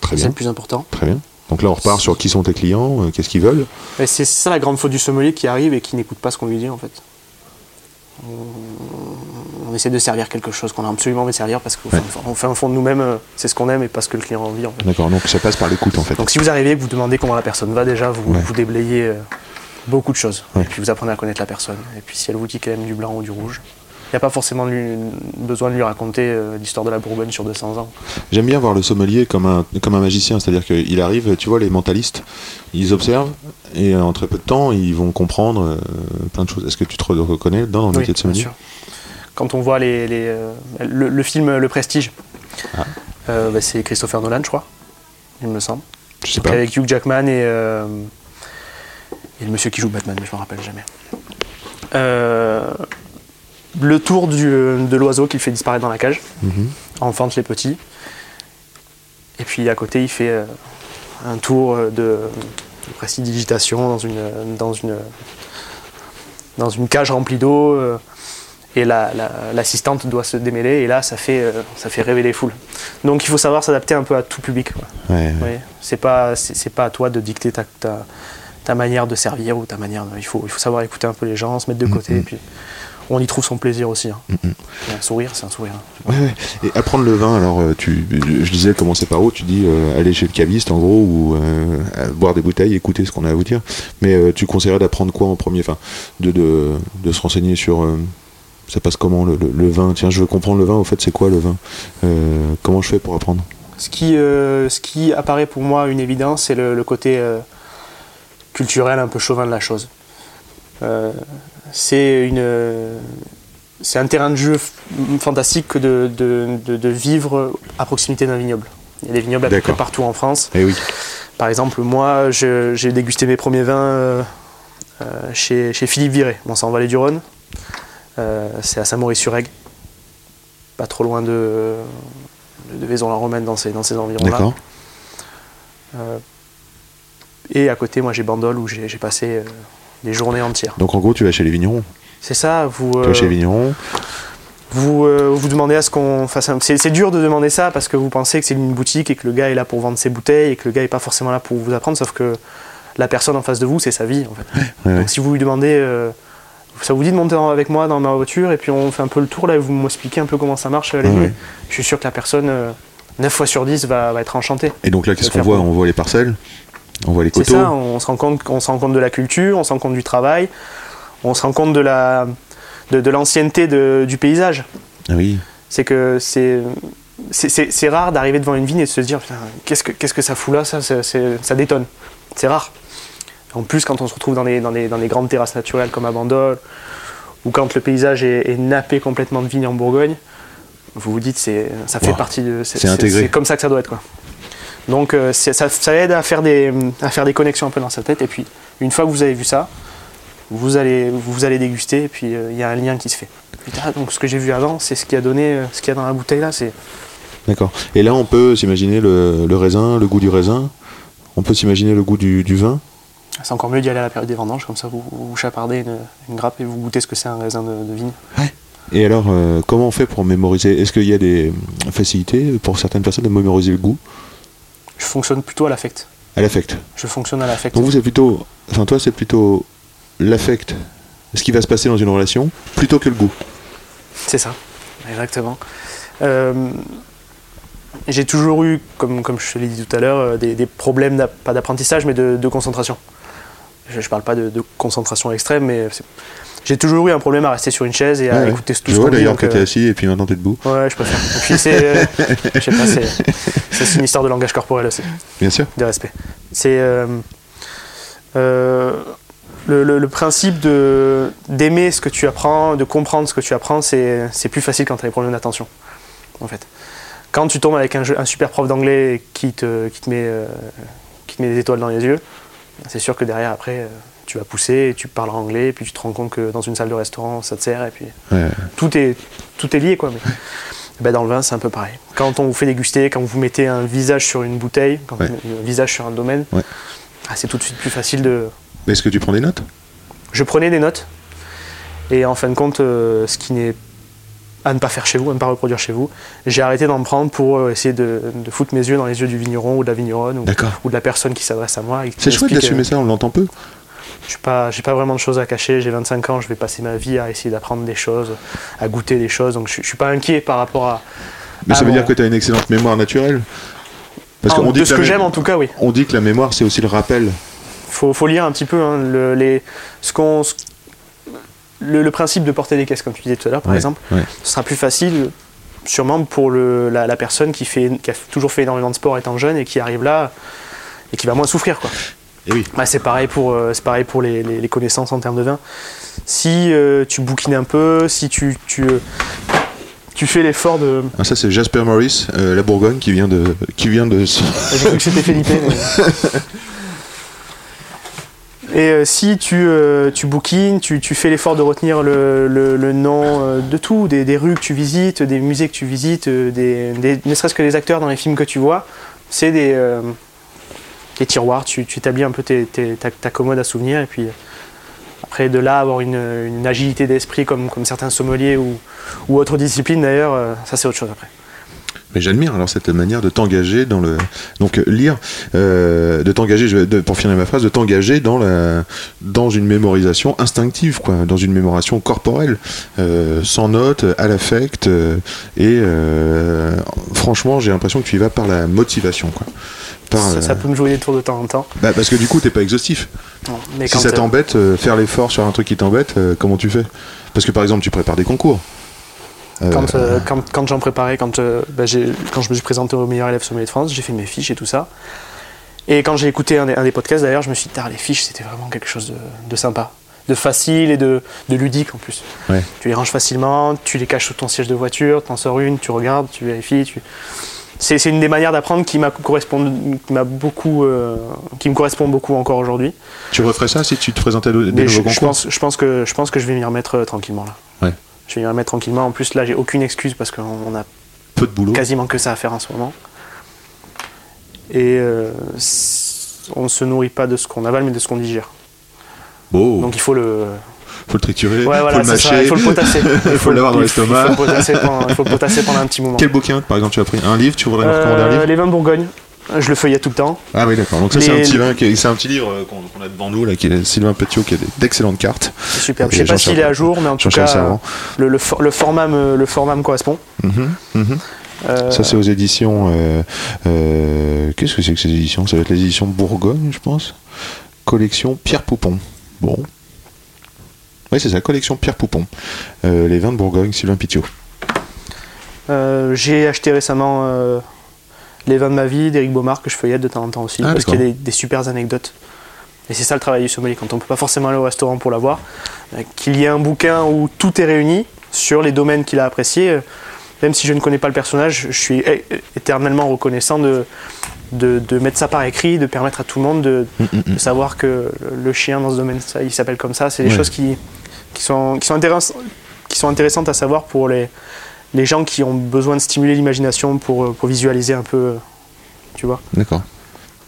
Speaker 1: Très
Speaker 2: C'est le plus important.
Speaker 1: Très bien. Donc là, on repart sur qui sont tes clients, euh, qu'est-ce qu'ils veulent?
Speaker 2: C'est ça la grande faute du sommelier qui arrive et qui n'écoute pas ce qu'on lui dit en fait. On, on essaie de servir quelque chose qu'on a absolument envie de servir parce
Speaker 1: Ouais.
Speaker 2: fond, au fin fond de nous-mêmes, euh, c'est ce qu'on aime et pas ce que le client a envie en fait.
Speaker 1: D'accord, donc ça passe par l'écoute, en fait.
Speaker 2: Donc si vous arrivez et que vous demandez comment la personne va déjà, vous,
Speaker 1: Ouais.
Speaker 2: vous déblayez euh, beaucoup de choses.
Speaker 1: Ouais.
Speaker 2: Et puis vous apprenez à connaître la personne. Et puis si elle vous dit qu'elle aime du blanc ou du rouge, n'y a pas forcément lui- besoin de lui raconter euh, l'histoire de la Bourgogne sur 200 ans.
Speaker 1: J'aime bien voir le sommelier comme un, comme un magicien, c'est-à-dire qu'il arrive, tu vois, les mentalistes, ils observent et euh, en très peu de temps, ils vont comprendre euh, plein de choses. Est-ce que tu te re- reconnais dans le
Speaker 2: Oui,
Speaker 1: métier de
Speaker 2: bien
Speaker 1: sommelier
Speaker 2: sûr. Quand on voit les, les, le, le film Le Prestige,
Speaker 1: Ah.
Speaker 2: bah, c'est Christopher Nolan, je crois, il me semble.
Speaker 1: Je sais pas.
Speaker 2: avec Hugh Jackman et, et le monsieur qui joue Batman, mais je me rappelle jamais. Euh, le tour du- de l'oiseau qu'il fait disparaître dans la cage, enfante les petits. Et puis à côté, il fait euh, un tour de, de prestidigitation dans une, dans une, dans une cage remplie d'eau. euh, et la- la- l'assistante doit se démêler. Et là, ça fait, euh, ça fait rêver les foules. Donc il faut savoir s'adapter un peu à tout public.
Speaker 1: Ouais, ouais.
Speaker 2: C'est pas c'est pas à toi de dicter ta, ta, ta manière de servir ou ta manière. de- il faut il faut savoir écouter un peu les gens, se mettre de côté,
Speaker 1: Mhm.
Speaker 2: et puis on y trouve son plaisir aussi. hein.
Speaker 1: Mhm.
Speaker 2: Et Un sourire, c'est un sourire. hein.
Speaker 1: Ouais, ouais. Et apprendre le vin, alors euh, tu, je disais commencer par où Tu dis euh, aller chez le caviste en gros ou euh, boire des bouteilles, écouter ce qu'on a à vous dire. Mais euh, tu conseillerais d'apprendre quoi en premier? Enfin, de, de, de se renseigner sur euh, ça passe comment le, le- le vin? Tiens, je veux comprendre le vin. Au fait, c'est quoi le vin? Euh, Comment je fais pour apprendre?
Speaker 2: Ce qui, euh, ce qui apparaît pour moi une évidence, c'est le, le côté euh, culturel un peu chauvin de la chose. C'est une, c'est un terrain de jeu fantastique que de, de- de- de vivre à proximité d'un vignoble. Il y a des vignobles à peu près partout en France.
Speaker 1: Eh oui.
Speaker 2: Par exemple, moi, j'ai dégusté mes premiers vins euh, euh, chez, chez Philippe Viré, bon, c'est en Vallée du Rhône. Euh, c'est à Saint-Maurice-sur-Aigle, pas trop loin de, de Vaison-la-Romaine dans ces, dans ces environs-là. Et à côté, moi, j'ai Bandol où j'ai passé des journées entières.
Speaker 1: Donc en gros, tu vas chez les vignerons.
Speaker 2: C'est ça, vous,
Speaker 1: Tu
Speaker 2: euh,
Speaker 1: vas chez les vignerons.
Speaker 2: vous, euh, vous demandez à ce qu'on fasse un... C'est dur de demander ça parce que vous pensez que c'est une boutique et que le gars est là pour vendre ses bouteilles et que le gars est pas forcément là pour vous apprendre, sauf que la personne en face de vous, c'est sa vie en fait.
Speaker 1: Ouais, ouais.
Speaker 2: Donc si vous lui demandez, euh, ça vous dit de monter avec moi dans ma voiture et puis on fait un peu le tour là et vous m'expliquez un peu comment ça marche euh, les
Speaker 1: Ouais.
Speaker 2: Je suis sûr que la personne, euh, 9 fois sur 10, va, va être enchantée.
Speaker 1: Et donc là, qu'est-ce qu'on voit On voit les parcelles, on voit les
Speaker 2: C'est ça, on se, rend compte, on se rend compte de la culture, on se rend compte du travail, on se rend compte de la de, de l'ancienneté du paysage.
Speaker 1: Ah oui.
Speaker 2: C'est que c'est rare d'arriver devant une vigne et de se dire Putain, qu'est-ce que qu'est-ce que ça fout là ça ça détonne c'est rare en plus quand on se retrouve dans des, dans des, dans des grandes terrasses naturelles comme à Bandol ou quand le paysage est, est nappé complètement de vignes en Bourgogne vous vous dites c'est ça fait
Speaker 1: Wow.
Speaker 2: partie de
Speaker 1: C'est intégré.
Speaker 2: c'est comme ça que ça doit être quoi donc euh, ça, ça aide à faire des à faire des connexions un peu dans sa tête et puis une fois que vous avez vu ça vous allez vous allez déguster et puis euh, il y a un lien qui se fait Putain, donc ce que j'ai vu avant c'est ce qui a donné euh, ce qu'il y a dans la bouteille là c'est
Speaker 1: D'accord. Et là, on peut s'imaginer le, le raisin, le goût du raisin. On peut s'imaginer le goût du, du vin.
Speaker 2: c'est encore mieux d'y aller à la période des vendanges comme ça vous, vous chapardez une, une grappe et vous goûtez ce que c'est un raisin de, de vigne
Speaker 1: Ouais. Et alors, euh, comment on fait pour mémoriser? Est-ce qu'il y a des facilités pour certaines personnes de mémoriser le goût?
Speaker 2: Je fonctionne plutôt à l'affect.
Speaker 1: à l'affect
Speaker 2: Je fonctionne à l'affect.
Speaker 1: Donc vous, c'est plutôt. Enfin, toi, c'est plutôt l'affect, ce qui va se passer dans une relation, plutôt que le goût.
Speaker 2: C'est ça, exactement. Euh, j'ai toujours eu, comme, comme je te l'ai dit tout à l'heure, euh, des, des problèmes, pas d'apprentissage, mais de, de concentration. Je ne parle pas de, de concentration extrême, mais j'ai toujours eu un problème à rester sur une chaise et à
Speaker 1: Ouais,
Speaker 2: écouter tout
Speaker 1: Je
Speaker 2: ce qu'on dit.
Speaker 1: d'ailleurs que t'es
Speaker 2: euh,
Speaker 1: assis et puis maintenant t'es debout.
Speaker 2: Ouais, je préfère. Et puis c'est, euh, (laughs) je sais pas, c'est, une histoire de langage corporel aussi,
Speaker 1: Bien sûr.
Speaker 2: de respect. C'est euh, euh, le, le- le principe de d'aimer ce que tu apprends, de comprendre ce que tu apprends, c'est, c'est plus facile quand tu as des problèmes d'attention, en fait. Quand tu tombes avec un, un super prof d'anglais qui te, qui te met, qui te met des étoiles dans les yeux, c'est sûr que derrière après. Euh, tu vas pousser, et tu parles anglais, et puis tu te rends compte que dans une salle de restaurant, ça te sert, et puis
Speaker 1: Ouais.
Speaker 2: tout est, tout est lié quoi. Mais, (laughs) ben, dans le vin, c'est un peu pareil. Quand on vous fait déguster, quand vous mettez un visage sur une bouteille, quand
Speaker 1: Ouais.
Speaker 2: vous un visage sur un domaine,
Speaker 1: Ouais.
Speaker 2: ah, c'est tout de suite plus facile de.
Speaker 1: Mais Est-ce que tu prends des notes?
Speaker 2: Je prenais des notes, et en fin de compte, euh, ce qui n'est à ne pas faire chez vous, à ne pas reproduire chez vous, j'ai arrêté d'en prendre pour euh, essayer de, de foutre mes yeux dans les yeux du vigneron ou de la vigneronne ou, de la personne qui s'adresse à moi.
Speaker 1: C'est chouette d'assumer ça, on l'entend peu.
Speaker 2: Je suis pas, vraiment de choses à cacher. J'ai 25 ans, je vais passer ma vie à essayer d'apprendre des choses, à goûter des choses. Donc je, je suis pas inquiet par rapport à.
Speaker 1: Mais ça veut dire que tu as une excellente mémoire naturelle Parce
Speaker 2: Ah,
Speaker 1: qu'on dit
Speaker 2: de
Speaker 1: que
Speaker 2: ce que j'aime en tout cas, oui.
Speaker 1: On dit que la mémoire, c'est aussi le rappel.
Speaker 2: Faut, faut lire un petit peu hein, le, les, ce qu'on, le, le principe de porter des caisses, comme tu disais tout à l'heure, par
Speaker 1: Ouais,
Speaker 2: exemple.
Speaker 1: ouais.
Speaker 2: Ce sera plus facile, sûrement pour le, la, la personne qui, fait, qui a toujours fait énormément de sport étant jeune et qui arrive là et qui va moins souffrir, quoi.
Speaker 1: Et oui.
Speaker 2: Bah, c'est pareil pour, euh, c'est pareil pour les, les- les connaissances en termes de vin. Si euh, tu bouquines un peu, si tu, tu, euh, tu fais l'effort de.
Speaker 1: Ah, ça, c'est Jasper Morris, euh, la Bourgogne, qui vient de. Qui vient de... se-
Speaker 2: J'ai cru que c'était Felipe. mais- (laughs) Et euh, si tu, euh, tu bouquines, tu, tu fais l'effort de retenir le, le- le nom de tout, des, des rues que tu visites, des musées que tu visites, des, des- ne serait-ce que des acteurs dans les films que tu vois, c'est des, des tiroirs, tu, établis un peu tes- tes- ta, commode à souvenirs et puis après de là avoir une, agilité d'esprit comme, certains sommeliers ou, autres disciplines d'ailleurs, euh, ça c'est autre chose après.
Speaker 1: Mais j'admire alors cette manière de t'engager dans le. Donc, euh, lire, euh, de t'engager, pour finir ma phrase, de t'engager dans, la, dans une mémorisation instinctive, quoi, dans une mémoration corporelle, sans notes, à l'affect. et franchement, j'ai l'impression que tu y vas par la motivation, quoi.
Speaker 2: Ça,
Speaker 1: euh,
Speaker 2: ça peut me jouer des tours de temps en temps.
Speaker 1: bah, parce que du coup, t'es pas exhaustif.
Speaker 2: Mais
Speaker 1: si
Speaker 2: quand,
Speaker 1: ça
Speaker 2: euh,
Speaker 1: t'embête, euh, faire l'effort sur un truc qui t'embête, comment tu fais? Parce que par exemple, tu prépares des concours.
Speaker 2: Quand, euh, quand, quand j'en préparais, quand, euh, bah, quand je me suis présenté au meilleur élève sommelier de France, j'ai fait mes fiches et tout ça. Et quand j'ai écouté un des, un des podcasts d'ailleurs, je me suis dit, Tar, les fiches, c'était vraiment quelque chose de, de sympa, de facile et de, de ludique en plus.
Speaker 1: Ouais.
Speaker 2: Tu les ranges facilement, tu les caches sous ton siège de voiture, t'en sors une, tu regardes, tu vérifies. Tu... C'est, une des manières d'apprendre qui m'a qui m'a beaucoup, euh, qui me correspond beaucoup encore aujourd'hui.
Speaker 1: Tu referais ça si tu te présentais des
Speaker 2: Mais je,
Speaker 1: nouveaux
Speaker 2: je
Speaker 1: concours
Speaker 2: pense, je pense que je pense que je vais m'y remettre euh, tranquillement là.
Speaker 1: Ouais.
Speaker 2: Je vais m'y remettre tranquillement. En plus là, j'ai aucune excuse parce qu'on on a
Speaker 1: Peu de boulot.
Speaker 2: quasiment que ça à faire en ce moment. Et euh, on ne se nourrit pas de ce qu'on avale, mais de ce qu'on digère.
Speaker 1: Bon,
Speaker 2: Donc il faut le,
Speaker 1: faut le triturer,
Speaker 2: ouais, voilà,
Speaker 1: faut le
Speaker 2: ça,
Speaker 1: mâcher.
Speaker 2: il faut le potasser.
Speaker 1: Il faut l'avoir dans l'estomac.
Speaker 2: Il faut le potasser pendant, il faut le potasser pendant un petit moment.
Speaker 1: Quel bouquin, par exemple, tu as pris Un livre Tu voudrais nous recommander un
Speaker 2: Euh,
Speaker 1: livre
Speaker 2: les vins de Bourgogne. Je le feuillette tout le temps.
Speaker 1: Ah oui, d'accord. Donc ça, c'est un petit vin, c'est un petit livre euh, qu'on a devant nous, là, qui est Sylvain Petiot, qui a d'excellentes cartes. Et
Speaker 2: Je sais pas s'il est à jour, mais en tout cas, le, le, for- le format me, le format me correspond.
Speaker 1: Mhm, mhm.
Speaker 2: Euh,
Speaker 1: Ça, c'est aux éditions. euh, euh, Qu'est-ce que c'est que ces éditions? Ça va être les éditions Bourgogne, je pense. Collection Pierre Poupon. Bon. Oui, c'est ça, collection Pierre Poupon. Euh, les vins de Bourgogne, Sylvain Petiot.
Speaker 2: Euh, j'ai acheté récemment euh, Les vins de ma vie d'Éric Baumard que je feuillette de temps en temps aussi
Speaker 1: Ah,
Speaker 2: parce qu'il y a des, des super anecdotes. Et c'est ça le travail du sommelier quand on peut pas forcément aller au restaurant pour l'avoir, qu'il y ait un bouquin où tout est réuni sur les domaines qu'il a appréciés. Même si je ne connais pas le personnage, je suis éternellement reconnaissant de, de, de mettre ça par écrit, de permettre à tout le monde de,
Speaker 1: Mm, mm, mm.
Speaker 2: de savoir que le chien dans ce domaine, ça, il s'appelle comme ça. C'est des
Speaker 1: Ouais.
Speaker 2: choses qui, qui, sont, qui, sont intéress- qui sont intéressantes à savoir pour les, les gens qui ont besoin de stimuler l'imagination pour, euh, pour visualiser un peu, euh, tu vois.
Speaker 1: D'accord.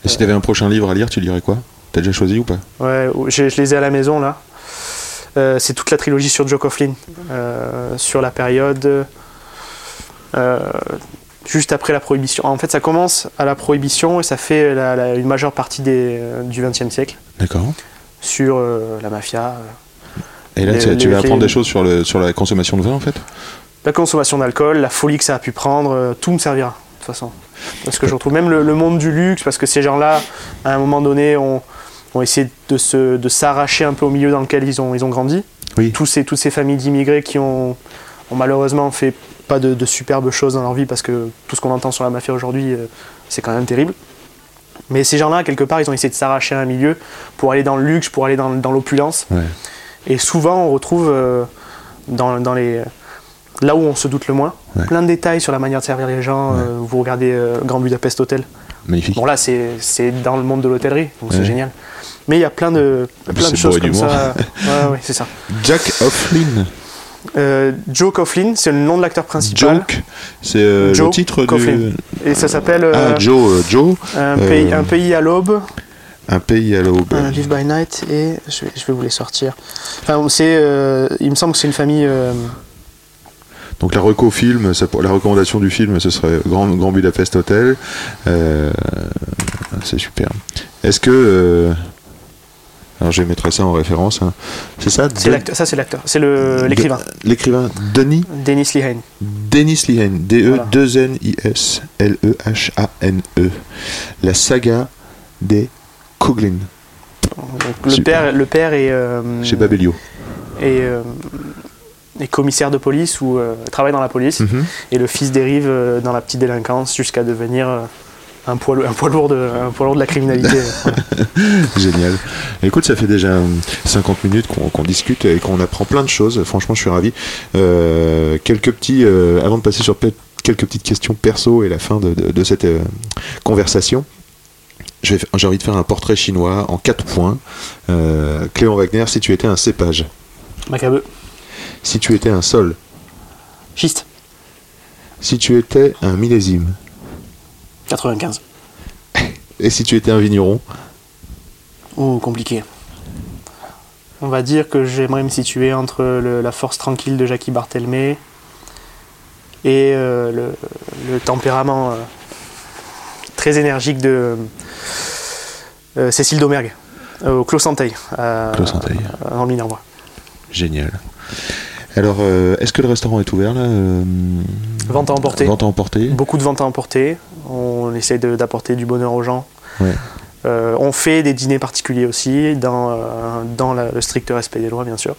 Speaker 1: Et si tu avais un prochain livre à lire, tu lirais quoi? T'as déjà choisi ou pas?
Speaker 2: Ouais, je, les ai à la maison là. Euh, c'est toute la trilogie sur Joe Coughlin, euh, sur la période euh, juste après la prohibition. En fait, ça commence à la prohibition et ça fait la- la- une majeure partie des, euh, du XXe siècle
Speaker 1: D'accord.
Speaker 2: sur euh, la mafia,
Speaker 1: Et là,
Speaker 2: Les-
Speaker 1: tu, tu
Speaker 2: les-
Speaker 1: vas apprendre
Speaker 2: les-
Speaker 1: des choses sur, le, sur la consommation de vin, en fait?
Speaker 2: La consommation d'alcool, la folie que ça a pu prendre, euh, tout me servira de toute façon. Parce que je retrouve même le, le monde du luxe, parce que ces gens-là, à un moment donné, ont, ont essayé de, se, de s'arracher un peu au milieu dans lequel ils ont, ils ont grandi.
Speaker 1: Oui.
Speaker 2: Tous ces, toutes ces familles d'immigrés qui ont, ont malheureusement fait pas de, de superbes choses dans leur vie, parce que tout ce qu'on entend sur la mafia aujourd'hui, euh, c'est quand même terrible. Mais ces gens-là, quelque part, ils ont essayé de s'arracher à un milieu pour aller dans le luxe, pour aller dans, dans l'opulence.
Speaker 1: Ouais.
Speaker 2: Et souvent, on retrouve euh, dans, dans les, là où on se doute le moins,
Speaker 1: Ouais.
Speaker 2: plein de détails sur la manière de servir les gens.
Speaker 1: Ouais.
Speaker 2: Euh, vous regardez euh, Grand Budapest Hotel.
Speaker 1: Magnifique.
Speaker 2: Bon, là, c'est dans le monde de l'hôtellerie, donc
Speaker 1: Ouais.
Speaker 2: c'est génial. Mais il y a plein de, plein de choses comme ça. Ouais, c'est ça.
Speaker 1: Jack O'Flynn.
Speaker 2: Euh, Joe Coughlin, c'est le nom de l'acteur principal.
Speaker 1: Joke, c'est euh, le titre
Speaker 2: Coughlin.
Speaker 1: du.
Speaker 2: Et ça s'appelle euh,
Speaker 1: Ah, Joe, Joe,
Speaker 2: un, pays, un pays à l'aube,
Speaker 1: un pays à l'aube.
Speaker 2: Live by Night, et je vais, je vais vous les sortir. Enfin, c'est, euh, il me semble que c'est une famille. euh,
Speaker 1: Donc la reco film, ça, la recommandation du film, ce serait Grand, Grand Budapest Hotel. Euh, c'est super. Est-ce que alors je mettrai ça en référence. hein. C'est ça.
Speaker 2: l'acteur, ça, c'est l'acteur. C'est le, l'écrivain.
Speaker 1: De- L'écrivain Denis
Speaker 2: Dennis Lehane.
Speaker 1: Dennis Lehane.
Speaker 2: Voilà.
Speaker 1: D-E-2-N-I-S L-E-H-A-N-E. La saga des Coughlin
Speaker 2: Donc, le, père, le père est, euh,
Speaker 1: chez Babelio.
Speaker 2: est, euh, est commissaire de police ou euh, travaille dans la police.
Speaker 1: Mhm.
Speaker 2: Et le fils dérive euh, dans la petite délinquance jusqu'à devenir euh, un, poids, un, poids lourd de, un poids lourd de la criminalité. (laughs) Voilà.
Speaker 1: Génial. Écoute, ça fait déjà euh, 50 minutes qu'on discute et qu'on apprend plein de choses. Franchement, je suis ravi. Quelques petits, avant de passer sur quelques petites questions perso et la fin de, de- de cette conversation. J'ai envie de faire un portrait chinois en 4 points. Euh, Cléon Wagner, si tu étais un cépage,
Speaker 2: Macabeu.
Speaker 1: si tu étais un sol,
Speaker 2: Schiste.
Speaker 1: si tu étais un millésime,
Speaker 2: 95.
Speaker 1: et si tu étais un vigneron,
Speaker 2: Oh, compliqué. On va dire que j'aimerais me situer entre le- la force tranquille de Jackie Barthelmé et euh, le, le tempérament euh, très énergique de euh, Cécile Domergue, euh, au Clos Santeil, dans le Minervois.
Speaker 1: génial. Alors, euh, est-ce que le restaurant est ouvert là euh,
Speaker 2: Vente à emporter.
Speaker 1: Vente à emporter.
Speaker 2: Beaucoup de ventes à emporter. On essaie d'apporter du bonheur aux gens.
Speaker 1: Ouais.
Speaker 2: Euh, on fait des dîners particuliers aussi, dans, dans la- le strict respect des lois, bien sûr.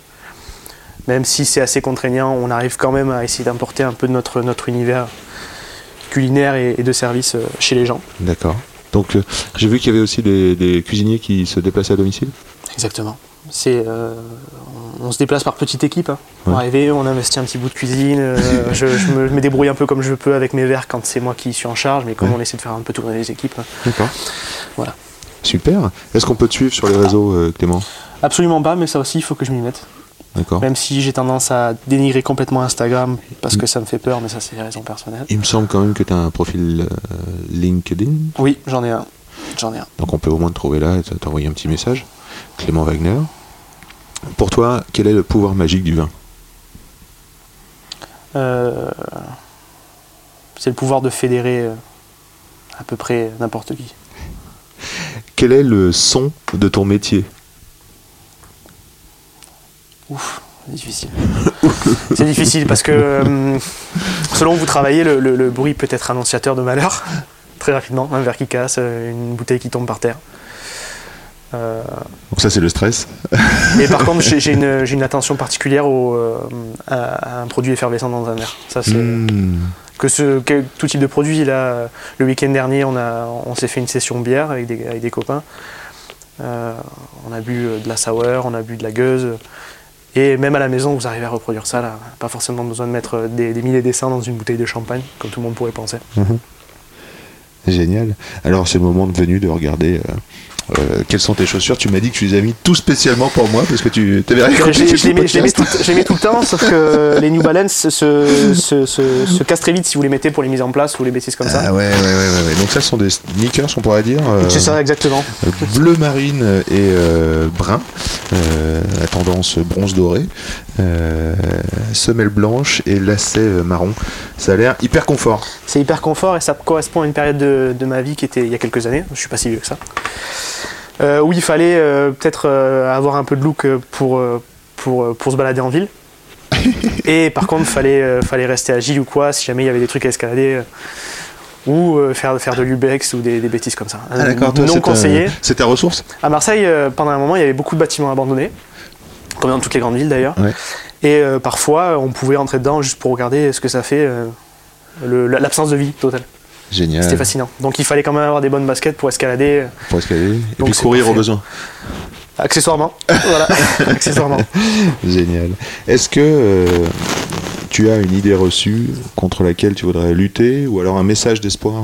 Speaker 2: Même si c'est assez contraignant, on arrive quand même à essayer d'importer un peu de notre, notre univers culinaire et, et de service euh, chez les gens.
Speaker 1: D'accord. Donc, euh, j'ai vu qu'il y avait aussi des, des cuisiniers qui se déplaçaient à domicile?
Speaker 2: Exactement. C'est, euh, on, on se déplace par petite équipe. Hein. On
Speaker 1: Ouais.
Speaker 2: arrive, on investit un petit bout de cuisine. euh, (laughs) je, je me, je me débrouille un peu comme je peux avec mes verres quand c'est moi qui suis en charge, mais comme
Speaker 1: Ouais.
Speaker 2: on essaie de faire un peu tourner les équipes.
Speaker 1: D'accord.
Speaker 2: Voilà.
Speaker 1: Super. Est-ce qu'on peut te suivre sur les réseaux, euh, Clément?
Speaker 2: Absolument pas, mais ça aussi, il faut que je m'y mette. Même si j'ai tendance à dénigrer complètement Instagram parce que ça me fait peur, mais ça c'est des raisons personnelles.
Speaker 1: Il me semble quand même que tu as un profil euh, LinkedIn.
Speaker 2: Oui, j'en ai un. J'en ai un.
Speaker 1: Donc, on peut au moins te trouver là et t'envoyer un petit message. Clément Wagner. Pour toi, quel est le pouvoir magique du vin?
Speaker 2: Euh, c'est le pouvoir de fédérer euh, à peu près n'importe qui.
Speaker 1: Quel est le son de ton métier?
Speaker 2: Ouf, c'est difficile. (laughs) c'est difficile parce que euh, selon où vous travaillez, le, le- le bruit peut être annonciateur de malheur. (laughs) Très rapidement, un verre qui casse, euh, une bouteille qui tombe par terre. Euh,
Speaker 1: Donc, ça, c'est le stress. (laughs)
Speaker 2: Mais par contre, j'ai une, attention particulière au, euh, à, à un produit effervescent dans un verre. Ça, c'est
Speaker 1: Hmm.
Speaker 2: que ce que tout type de produit. Là, le week-end dernier, on a, on s'est fait une session bière avec des, avec des copains. On a bu de la sour, on a bu de la gueuse. Et même à la maison, vous arrivez à reproduire ça. Pas forcément besoin de mettre des, des milliers d'essence dans une bouteille de champagne, comme tout le monde pourrait penser.
Speaker 1: Génial. Alors, c'est le moment venu de regarder euh, euh, quelles sont tes chaussures. Tu m'as dit que tu les as mis tout spécialement pour moi parce que tu t'avais rien
Speaker 2: Je, les mets, je les mets tout, je les mets tout le temps, sauf que (laughs) les New Balance se, se, se, se cassent très vite si vous les mettez pour les mises en place ou les bêtises comme ça.
Speaker 1: Ah ouais, ouais, ouais, ouais, ouais. Donc ça, ce sont des sneakers, on pourrait dire. euh,
Speaker 2: C'est ça, exactement.
Speaker 1: bleu marine et euh, brun. euh, à tendance bronze doré, euh, semelle blanche et lacet euh, marron. Ça a l'air hyper confort.
Speaker 2: C'est hyper confort et ça correspond à une période de, de ma vie qui était il y a quelques années. Je suis pas si vieux que ça. Euh, où il fallait euh, peut-être euh, avoir un peu de look euh, pour, pour, pour se balader en ville. (laughs) et par contre, fallait, fallait rester agile ou quoi, si jamais il y avait des trucs à escalader. ou euh, faire, faire de l'ubex ou des, des bêtises comme ça.
Speaker 1: Ah d'accord, toi,
Speaker 2: non conseillé.
Speaker 1: C'est ta ressource
Speaker 2: À Marseille, euh, pendant un moment, il y avait beaucoup de bâtiments abandonnés, comme dans toutes les grandes villes d'ailleurs.
Speaker 1: Ouais.
Speaker 2: Et euh, parfois, on pouvait rentrer dedans juste pour regarder ce que ça fait, l'absence de vie totale.
Speaker 1: Génial.
Speaker 2: C'était fascinant. Donc il fallait quand même avoir des bonnes baskets pour escalader, euh,
Speaker 1: Pour escalader. Et
Speaker 2: Donc,
Speaker 1: puis
Speaker 2: c'est
Speaker 1: courir au besoin.
Speaker 2: accessoirement. voilà, (laughs) accessoirement.
Speaker 1: Génial. Est-ce que euh, tu as une idée reçue contre laquelle tu voudrais lutter ou alors un message d'espoir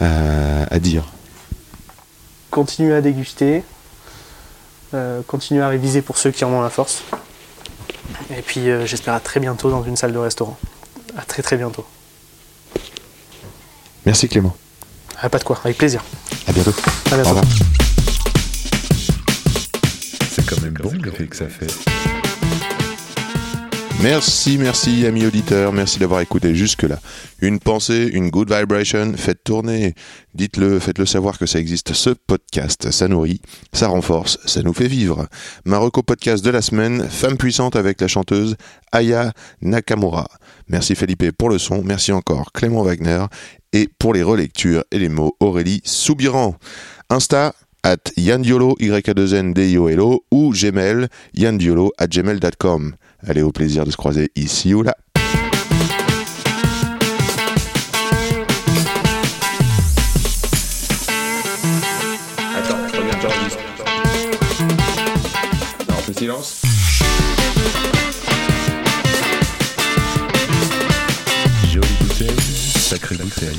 Speaker 1: à, à- à dire?
Speaker 2: Continuer à déguster, euh, continuer à réviser pour ceux qui en ont la force. Et puis euh, j'espère à très bientôt dans une salle de restaurant. À très très bientôt.
Speaker 1: Merci Clément.
Speaker 2: Ah, pas de quoi, avec plaisir.
Speaker 1: À bientôt.
Speaker 2: À
Speaker 1: Au
Speaker 2: bientôt.
Speaker 1: revoir.
Speaker 4: C'est quand même bon l'effet que ça fait.
Speaker 1: Merci, merci, amis auditeurs. Merci d'avoir écouté jusque-là. Une pensée, une good vibration, faites tourner. Dites-le, faites-le savoir que ça existe, ce podcast. Ça nourrit, ça renforce, ça nous fait vivre. Marocco podcast de la semaine, Femme puissante avec la chanteuse Aya Nakamura. Merci Felipe pour le son. Merci encore Clément Wagner. Et pour les relectures et les mots, Aurélie Soubiran. Insta, at yandiolo, y a 2 n d i o l o ou gmail, yandiolo at gmail.com. Allez, au plaisir de se croiser ici ou là.
Speaker 5: Attends, je reviens, j'enregistre. Non, on fait silence.
Speaker 4: Sacrée bouteille.